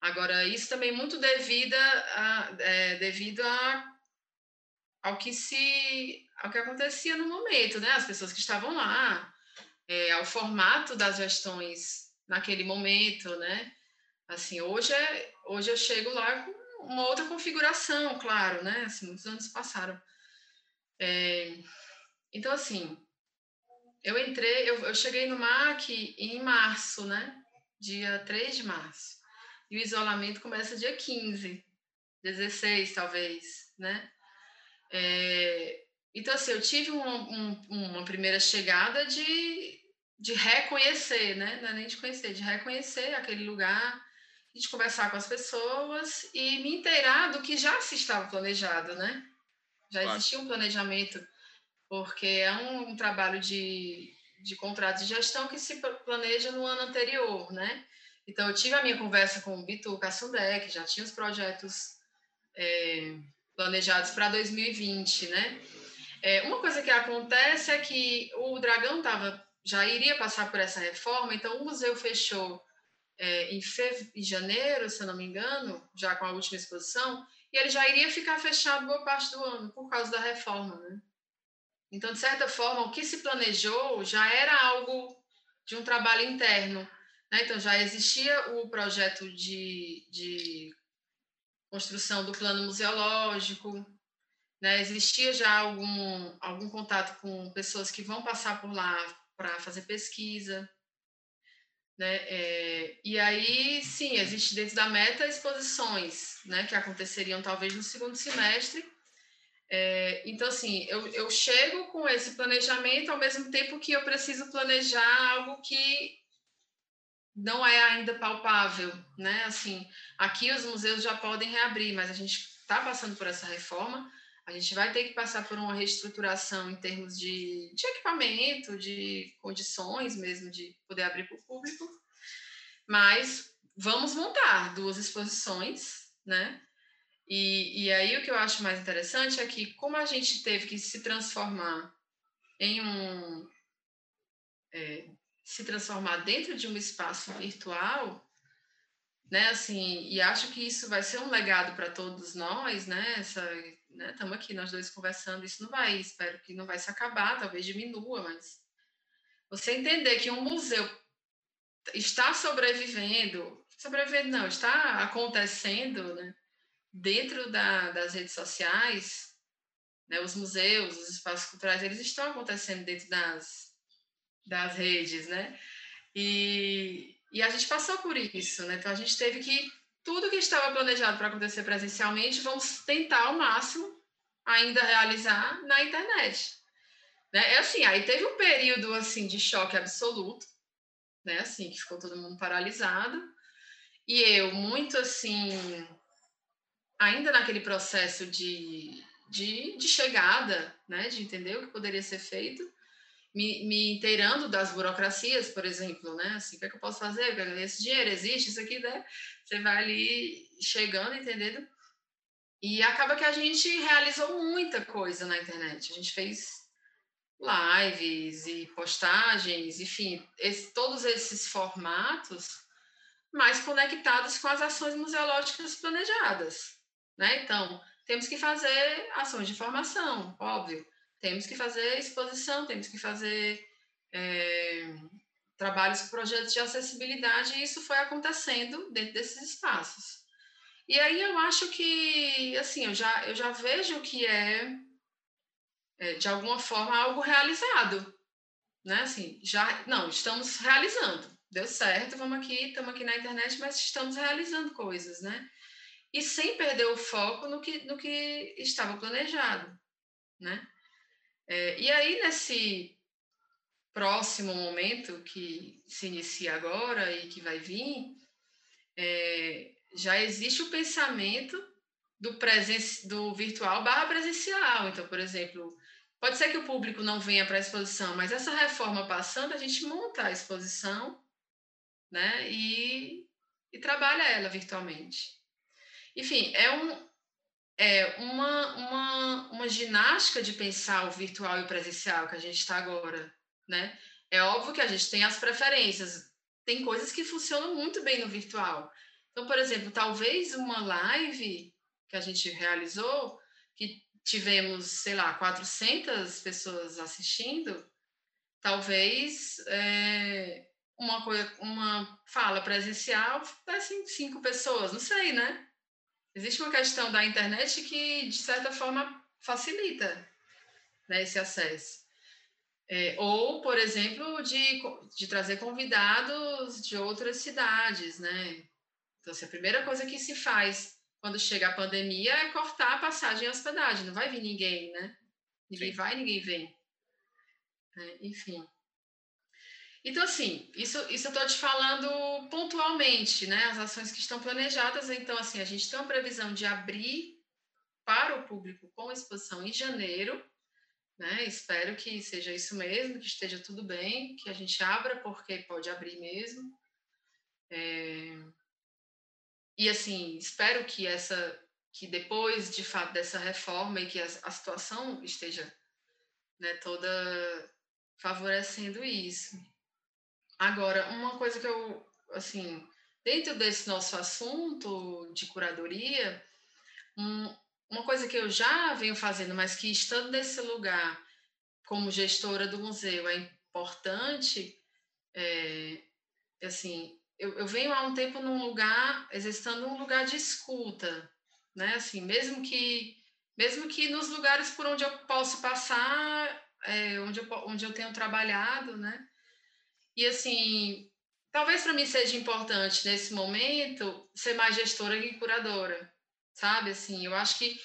Agora, isso também muito devido a, é, devido a, ao que se ao que acontecia no momento, né? As pessoas que estavam lá, é, ao formato das gestões naquele momento, né? Assim, hoje, é, hoje eu chego lá com uma outra configuração, claro, né? Assim, muitos anos passaram. É, então, assim, eu entrei, eu, eu cheguei no MAC em março, né? Dia 3 de março. E o isolamento começa dia 15, 16, talvez, né? É, então, assim, eu tive um, um, uma primeira chegada de de reconhecer, né? Não é nem de conhecer, de reconhecer aquele lugar, de conversar com as pessoas e me inteirar do que já se estava planejado, né? Já claro. existia um planejamento, porque é um, um, trabalho de, de contrato de gestão que se planeja no ano anterior, né? Então, eu tive a minha conversa com o Bitu Cassundé, que já tinha os projetos é, planejados para 2020, né? É, uma coisa que acontece é que o Dragão estava já iria passar por essa reforma, então o museu fechou é, em, em janeiro, se eu não me engano, já com a última exposição, e ele já iria ficar fechado boa parte do ano por causa da reforma, né? Então, de certa forma, o que se planejou já era algo de um trabalho interno, né? Então, já existia o projeto de, de construção do plano museológico, né? Existia já algum, algum contato com pessoas que vão passar por lá para fazer pesquisa. Né? É, e aí, sim, existe dentro da meta exposições, né, que aconteceriam talvez no segundo semestre. É, então, assim, eu, eu chego com esse planejamento ao mesmo tempo que eu preciso planejar algo que não é ainda palpável, né? Assim, aqui os museus já podem reabrir, mas a gente está passando por essa reforma a gente vai ter que passar por uma reestruturação em termos de, de equipamento, de condições mesmo de poder abrir para o público, mas vamos montar duas exposições, né? E, e aí o que eu acho mais interessante é que, como a gente teve que se transformar em um. É, se transformar dentro de um espaço virtual, né? Assim, e acho que isso vai ser um legado para todos nós, né? Essa Estamos né? aqui nós dois conversando, isso não vai, espero que não vai se acabar, talvez diminua, mas você entender que um museu está sobrevivendo, sobrevivendo não, está acontecendo, né? Dentro da, das redes sociais, né? Os museus, os espaços culturais, eles estão acontecendo dentro das, das redes, né? E, e a gente passou por isso, né? Então a gente teve que tudo que estava planejado para acontecer presencialmente, vamos tentar ao máximo ainda realizar na internet. Né? É assim, aí teve um período assim de choque absoluto, né? Assim, que ficou todo mundo paralisado. E eu muito assim, ainda naquele processo de, de, de chegada, né? De entender o que poderia ser feito. Me, inteirando das burocracias, por exemplo, né? Assim, o que, é que eu posso fazer? Esse dinheiro existe, isso aqui, né? Você vai ali chegando, entendendo? E acaba que a gente realizou muita coisa na internet. A gente fez lives e postagens, enfim, esse, todos esses formatos mais conectados com as ações museológicas planejadas, né? Então, temos que fazer ações de formação, óbvio. Temos que fazer exposição, temos que fazer é, trabalhos, projetos de acessibilidade, e isso foi acontecendo dentro desses espaços. E aí eu acho que, assim, eu já, eu já vejo que é, é de alguma forma, algo realizado, né? Assim, já, não, estamos realizando, deu certo, vamos aqui, estamos aqui na internet, mas estamos realizando coisas, né? E sem perder o foco no que, no que estava planejado, né? É, e aí, nesse próximo momento que se inicia agora e que vai vir, é, já existe o pensamento do, presen do virtual barra presencial. Então, por exemplo, pode ser que o público não venha para a exposição, mas essa reforma passando, a gente monta a exposição né, e, e trabalha ela virtualmente. Enfim, é, um, é uma, uma, uma ginástica de pensar o virtual e o presencial que a gente está agora né? É óbvio que a gente tem as preferências. Tem coisas que funcionam muito bem no virtual. Então, por exemplo, talvez uma live que a gente realizou, que tivemos, sei lá, 400 pessoas assistindo, talvez é, uma, coisa, uma fala presencial dessem cinco pessoas, não sei, né? Existe uma questão da internet que, de certa forma, facilita né, esse acesso. É, ou, por exemplo, de, de trazer convidados de outras cidades, né? Então, assim, a primeira coisa que se faz quando chega a pandemia é cortar a passagem e hospedagem. Não vai vir ninguém, né? Ninguém Sim. vai, ninguém vem. É, enfim. Então, assim, isso, isso eu estou te falando pontualmente, né? As ações que estão planejadas. Então, assim, a gente tem uma previsão de abrir para o público com exposição em janeiro, né? Espero que seja isso mesmo, que esteja tudo bem, que a gente abra, porque pode abrir mesmo. É... E assim, espero que essa, que depois de fato dessa reforma e que a, a situação esteja né, toda favorecendo isso. Agora, uma coisa que eu, assim, dentro desse nosso assunto de curadoria, um, uma coisa que eu já venho fazendo, mas que estando nesse lugar como gestora do museu é importante, é, assim, eu, eu, venho há um tempo num lugar, exercitando um lugar de escuta, né? Assim, mesmo que, mesmo que nos lugares por onde eu posso passar, é, onde, eu, onde eu tenho trabalhado, né? E assim, talvez para mim seja importante nesse momento ser mais gestora que curadora, sabe? Assim, eu acho que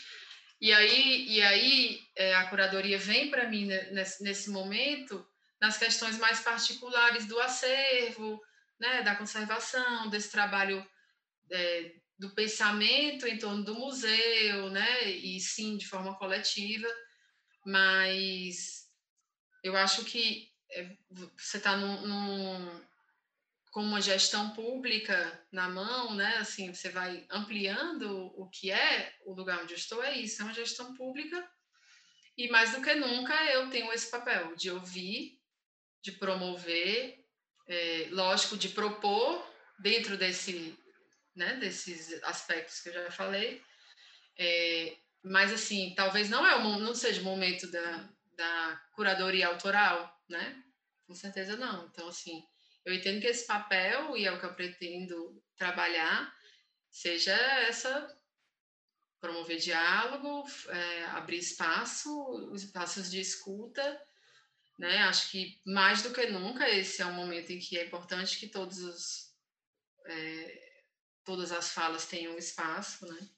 e aí, e aí é, a curadoria vem para mim nesse, nesse momento nas questões mais particulares do acervo, né, da conservação, desse trabalho é, do pensamento em torno do museu, né, e sim de forma coletiva, mas eu acho que é, você está num, num, com uma gestão pública na mão, né? Assim, você vai ampliando o que é o lugar onde eu estou, é isso, é uma gestão pública. E mais do que nunca eu tenho esse papel de ouvir, de promover, é, lógico, de propor dentro desse, né, desses aspectos que eu já falei. É, mas assim, talvez não é o, não seja o momento da, da curadoria autoral, né? Com certeza não. Então assim, eu entendo que esse papel, e é o que eu pretendo trabalhar, seja essa promover diálogo, é, abrir espaço, espaços de escuta, né? Acho que mais do que nunca esse é um momento em que é importante que todos os é, todas as falas tenham espaço, né?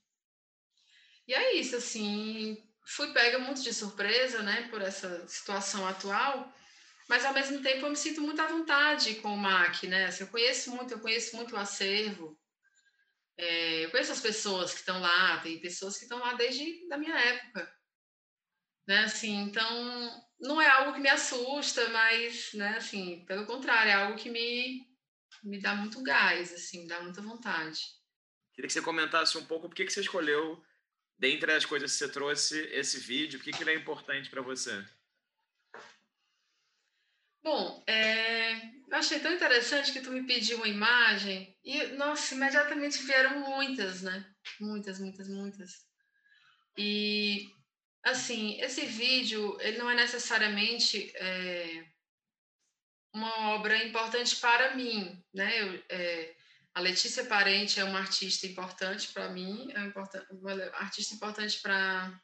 E é isso, assim, fui pega muito de surpresa, né, por essa situação atual, mas ao mesmo tempo eu me sinto muito à vontade com o MAC, né? Assim, eu conheço muito, eu conheço muito o acervo, é, eu conheço as pessoas que estão lá, tem pessoas que estão lá desde da minha época, né? Assim, então não é algo que me assusta, mas, né? Assim, pelo contrário, é algo que me me dá muito gás, assim, me dá muita vontade. Queria que você comentasse um pouco por que, que você escolheu, dentre as coisas que você trouxe, esse vídeo, por que, que ele é importante para você? Bom, é, eu achei tão interessante que tu me pediu uma imagem e, nossa, imediatamente vieram muitas, né? Muitas, muitas, muitas. E, assim, esse vídeo, ele não é necessariamente é, uma obra importante para mim, né? Eu, é, a Letícia Parente é uma artista importante para mim, é uma artista importante para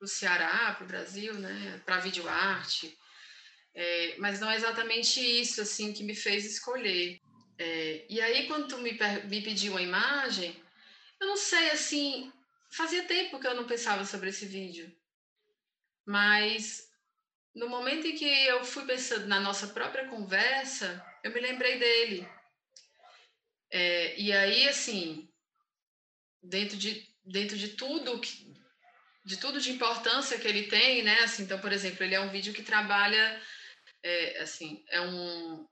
o Ceará, para o Brasil, né? Para videoarte. É, mas não é exatamente isso assim que me fez escolher. É, e aí quando tu me, me pediu uma imagem, eu não sei assim, fazia tempo que eu não pensava sobre esse vídeo, mas no momento em que eu fui pensando na nossa própria conversa, eu me lembrei dele. É, e aí, assim, dentro de, dentro de tudo que, de tudo de importância que ele tem, né? Assim, então, por exemplo, ele é um vídeo que trabalha, é, assim, é um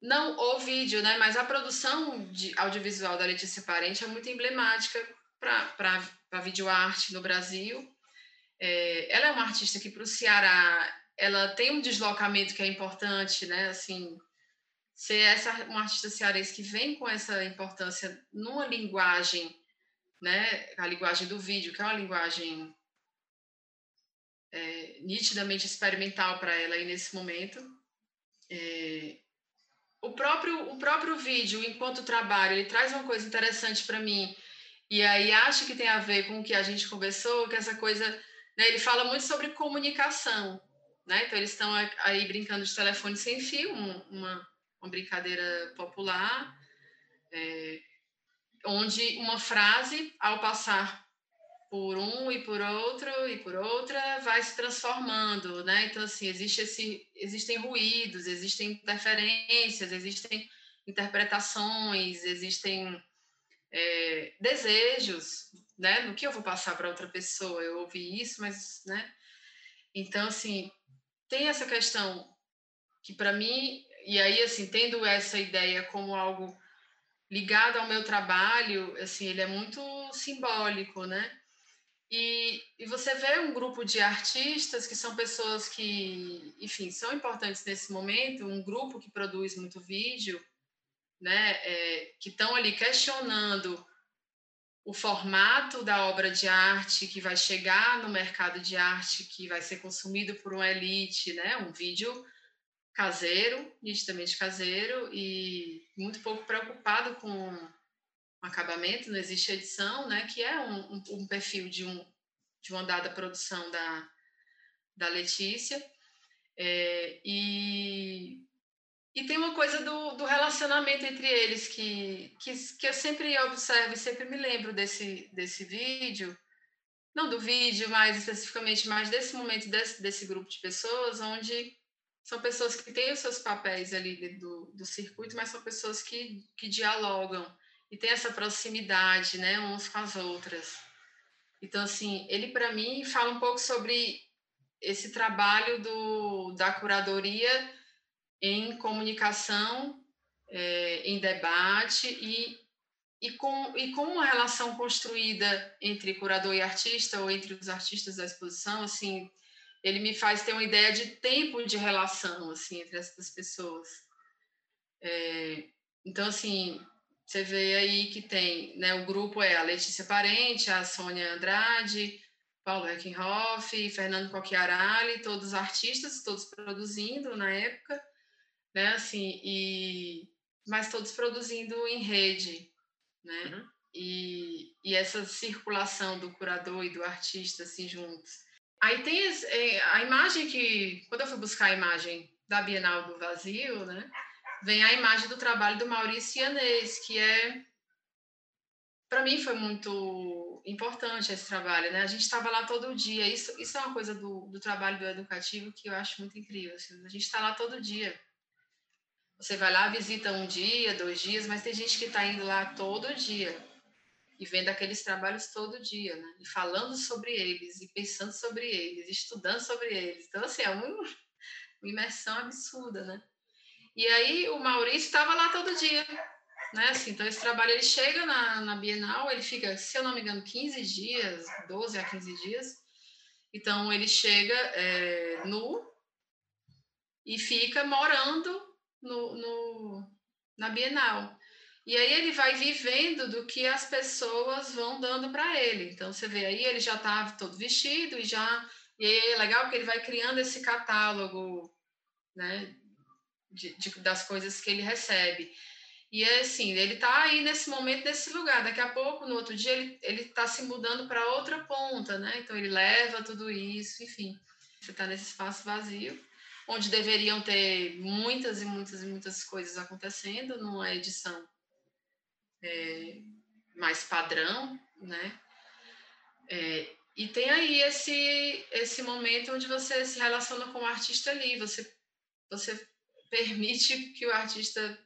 não o vídeo, né? Mas a produção de audiovisual da Letícia Parente é muito emblemática para a videoarte no Brasil é, ela é uma artista que para o Ceará ela tem um deslocamento que é importante, né? Assim, ser essa uma artista cearense que vem com essa importância numa linguagem, né? A linguagem do vídeo, que é uma linguagem é, nitidamente experimental para ela aí nesse momento. É, o próprio o próprio vídeo, enquanto trabalho, ele traz uma coisa interessante para mim. E aí acho que tem a ver com o que a gente conversou, que essa coisa né? Ele fala muito sobre comunicação, né? Então, eles estão aí brincando de telefone sem fio, uma, uma brincadeira popular, é, onde uma frase, ao passar por um e por outro e por outra, vai se transformando, né? Então, assim, existe esse, existem ruídos, existem interferências, existem interpretações, existem é, desejos, né? No que eu vou passar para outra pessoa? Eu ouvi isso, mas, né? Então, assim, tem essa questão que para mim, e aí, assim, tendo essa ideia como algo ligado ao meu trabalho, assim, ele é muito simbólico, né? E, e você vê um grupo de artistas que são pessoas que, enfim, são importantes nesse momento, um grupo que produz muito vídeo, né, é, que estão ali questionando o formato da obra de arte que vai chegar no mercado de arte, que vai ser consumido por uma elite, né? Um vídeo caseiro, nitidamente caseiro, e muito pouco preocupado com o acabamento, não existe edição, né? Que é um, um, um perfil de, um, de uma dada produção da, da Letícia. É, e e tem uma coisa do, do relacionamento entre eles que, que, que eu sempre observo e sempre me lembro desse, desse vídeo, não do vídeo, mas especificamente mais desse momento desse, desse grupo de pessoas, onde são pessoas que têm os seus papéis ali do, do circuito, mas são pessoas que, que dialogam e têm essa proximidade, né, uns com as outras. Então, assim, ele para mim fala um pouco sobre esse trabalho do, da curadoria em comunicação, é, em debate e, e, com, e com uma relação construída entre curador e artista ou entre os artistas da exposição, assim, ele me faz ter uma ideia de tempo de relação assim entre essas pessoas. É, então, assim, você vê aí que tem, né, o grupo é a Letícia Parente, a Sônia Andrade, Paulo Eckenhoff, Fernando Coquiarali, todos artistas, todos produzindo na época, né? Assim, e mas todos produzindo em rede, né? Uhum. E, e essa circulação do curador e do artista assim juntos. Aí tem é, a imagem que quando eu fui buscar a imagem da Bienal do Vazio, né? Vem a imagem do trabalho do Maurício Ianês, que é para mim foi muito importante esse trabalho, né? A gente estava lá todo dia. Isso, isso é uma coisa do, do trabalho do educativo que eu acho muito incrível. Assim. A gente está lá todo dia. Você vai lá, visita um dia, dois dias, mas tem gente que está indo lá todo dia e vendo aqueles trabalhos todo dia, né? E falando sobre eles, e pensando sobre eles, estudando sobre eles. Então, assim, é uma, imersão absurda, né? E aí o Maurício estava lá todo dia né? Assim, então, esse trabalho ele chega na, na Bienal, ele fica, se eu não me engano, 15 dias, 12 a 15 dias. Então, ele chega é, nu e fica morando no, no, na Bienal. E aí ele vai vivendo do que as pessoas vão dando para ele. Então, você vê aí, ele já está todo vestido e já... E aí é legal porque ele vai criando esse catálogo, né? De, de, das coisas que ele recebe. E é assim, ele está aí nesse momento, nesse lugar. Daqui a pouco, no outro dia, ele ele está se mudando para outra ponta, né? Então ele leva tudo isso, enfim. Você está nesse espaço vazio, onde deveriam ter muitas e muitas e muitas coisas acontecendo numa edição é, mais padrão, né? É, e tem aí esse esse momento onde você se relaciona com o artista ali, você você permite que o artista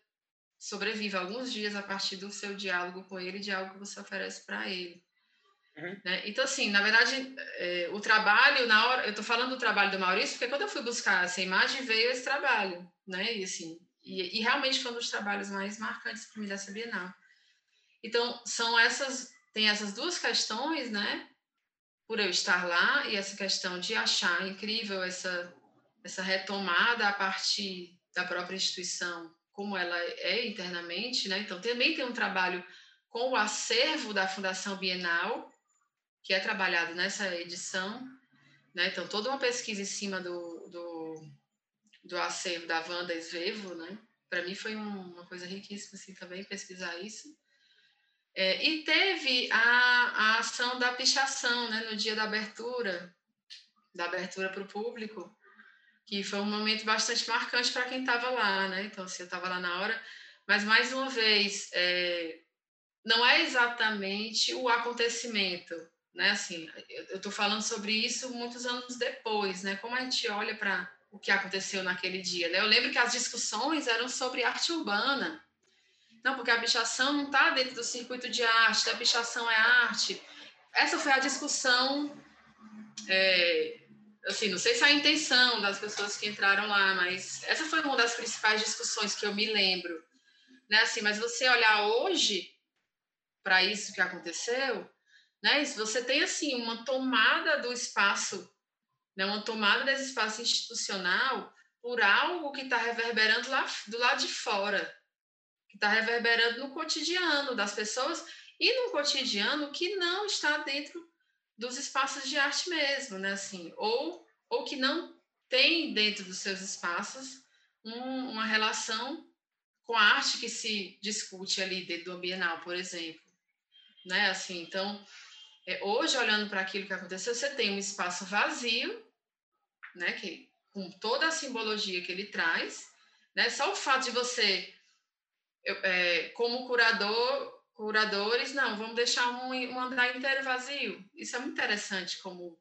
sobrevive alguns dias a partir do seu diálogo com ele, de algo que você oferece para ele. Uhum. Né? Então, assim, na verdade, é, o trabalho, na hora, eu estou falando do trabalho do Maurício, porque quando eu fui buscar essa imagem, veio esse trabalho, né? E, assim, e, e realmente foi um dos trabalhos mais marcantes para mim dessa Bienal. Então, são essas, tem essas duas questões, né? Por eu estar lá, e essa questão de achar incrível essa, essa retomada a partir da própria instituição como ela é internamente, né? Então também tem um trabalho com o acervo da Fundação Bienal, que é trabalhado nessa edição, né? Então toda uma pesquisa em cima do, do, do acervo da Wanda Svevo, né? Para mim foi um, uma coisa riquíssima assim também pesquisar isso. É, e teve a, a ação da pichação, né? No dia da abertura, da abertura para o público, que foi um momento bastante marcante para quem estava lá, né? Então, assim, eu estava lá na hora, mas mais uma vez, é, não é exatamente o acontecimento, né? Assim, eu estou falando sobre isso muitos anos depois, né? Como a gente olha para o que aconteceu naquele dia, né? Eu lembro que as discussões eram sobre arte urbana. Não, porque a pichação não está dentro do circuito de arte, a pichação é arte. Essa foi a discussão é, assim, não sei se é a intenção das pessoas que entraram lá, mas essa foi uma das principais discussões que eu me lembro, né? Assim, mas você olhar hoje para isso que aconteceu, né? Você tem assim uma tomada do espaço, né? Uma tomada desse espaço institucional por algo que está reverberando lá do lado de fora, está reverberando no cotidiano das pessoas e no cotidiano que não está dentro dos espaços de arte mesmo, né? Assim, ou, ou que não tem dentro dos seus espaços um, uma relação com a arte que se discute ali dentro do Bienal, por exemplo, né? Assim, então, é, hoje olhando para aquilo que aconteceu, você tem um espaço vazio, né? Que com toda a simbologia que ele traz, né? Só o fato de você, eu, é, como curador, curadores, não, vamos deixar um, um andar inteiro vazio. Isso é muito interessante como,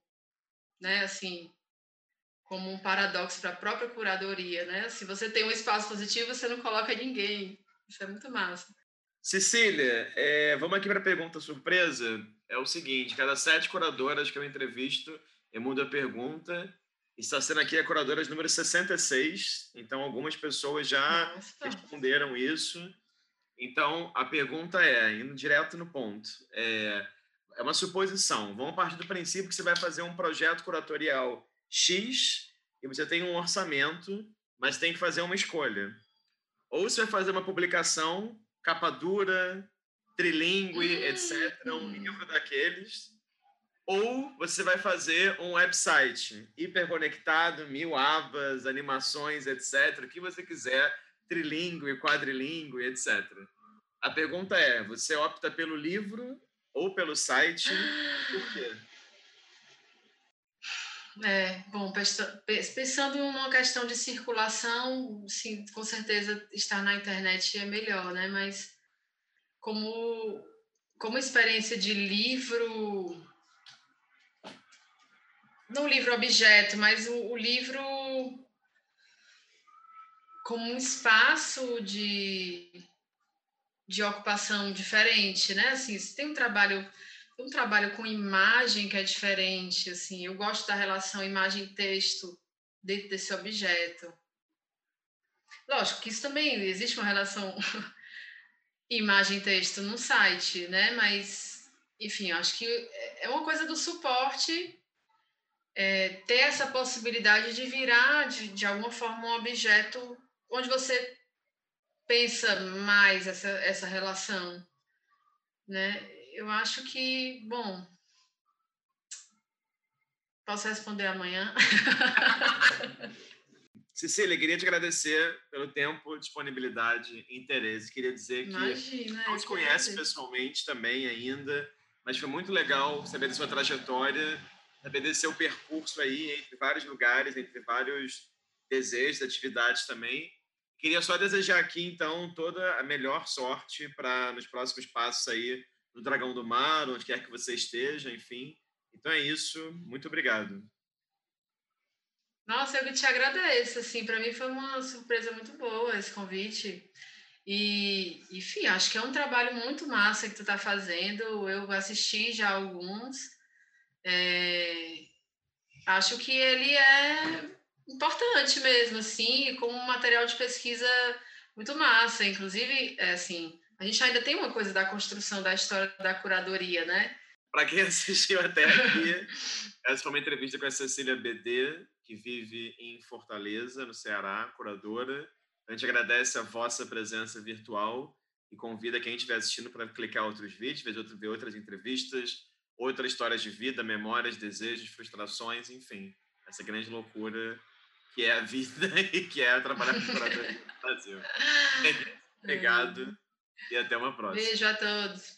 né, assim, como um paradoxo para a própria curadoria, né? Se você tem um espaço positivo, você não coloca ninguém. Isso é muito massa. Cecília, é, vamos aqui para a pergunta surpresa. É o seguinte, cada sete curadoras que eu entrevisto, eu mudo a pergunta. Está sendo aqui a curadora número 66, então algumas pessoas já Nossa. responderam isso. Então, a pergunta é, indo direto no ponto, é, é uma suposição. Vamos partir do princípio que você vai fazer um projeto curatorial X e você tem um orçamento, mas tem que fazer uma escolha. Ou você vai fazer uma publicação, capa dura, trilingue, etc., um livro daqueles, ou você vai fazer um website hiperconectado, mil abas, animações, etc., o que você quiser, trilingue, quadrilingue, etc. A pergunta é: você opta pelo livro ou pelo site? Por quê? É, bom, pensando numa questão de circulação, sim, com certeza estar na internet é melhor, né? Mas como, como experiência de livro, não livro objeto, mas o, o livro como um espaço de, de ocupação diferente, né? Assim, tem um trabalho um trabalho com imagem que é diferente, assim, eu gosto da relação imagem-texto dentro desse objeto. Lógico que isso também existe uma relação imagem-texto no site, né? Mas, enfim, acho que é uma coisa do suporte é, ter essa possibilidade de virar, de, de alguma forma, um objeto onde você pensa mais essa, essa relação, né? Eu acho que, bom, posso responder amanhã. Cecília, queria te agradecer pelo tempo, disponibilidade e interesse. Queria dizer que Imagina, não te conhece pessoalmente também ainda, mas foi muito legal saber da sua trajetória saber desse seu percurso aí entre vários lugares, entre vários desejos, atividades também. Queria só desejar aqui, então, toda a melhor sorte para nos próximos passos aí no Dragão do Mar, onde quer que você esteja, enfim. Então é isso. Muito obrigado. Nossa, eu que te agradeço. Assim, para mim foi uma surpresa muito boa esse convite. E, enfim, acho que é um trabalho muito massa que tu está fazendo. Eu assisti já alguns é, acho que ele é importante mesmo, assim, como um material de pesquisa muito massa. Inclusive, é, assim, a gente ainda tem uma coisa da construção da história da curadoria, né? Para quem assistiu até aqui, essa foi uma entrevista com a Cecília BD, que vive em Fortaleza, no Ceará, curadora. A gente agradece a vossa presença virtual e convida quem estiver assistindo para clicar outros vídeos, ver outras entrevistas, outras histórias de vida, memórias, desejos, frustrações, enfim, essa grande loucura que é a vida e que é trabalhar com no Brasil. Obrigado e até uma próxima. Beijo a todos.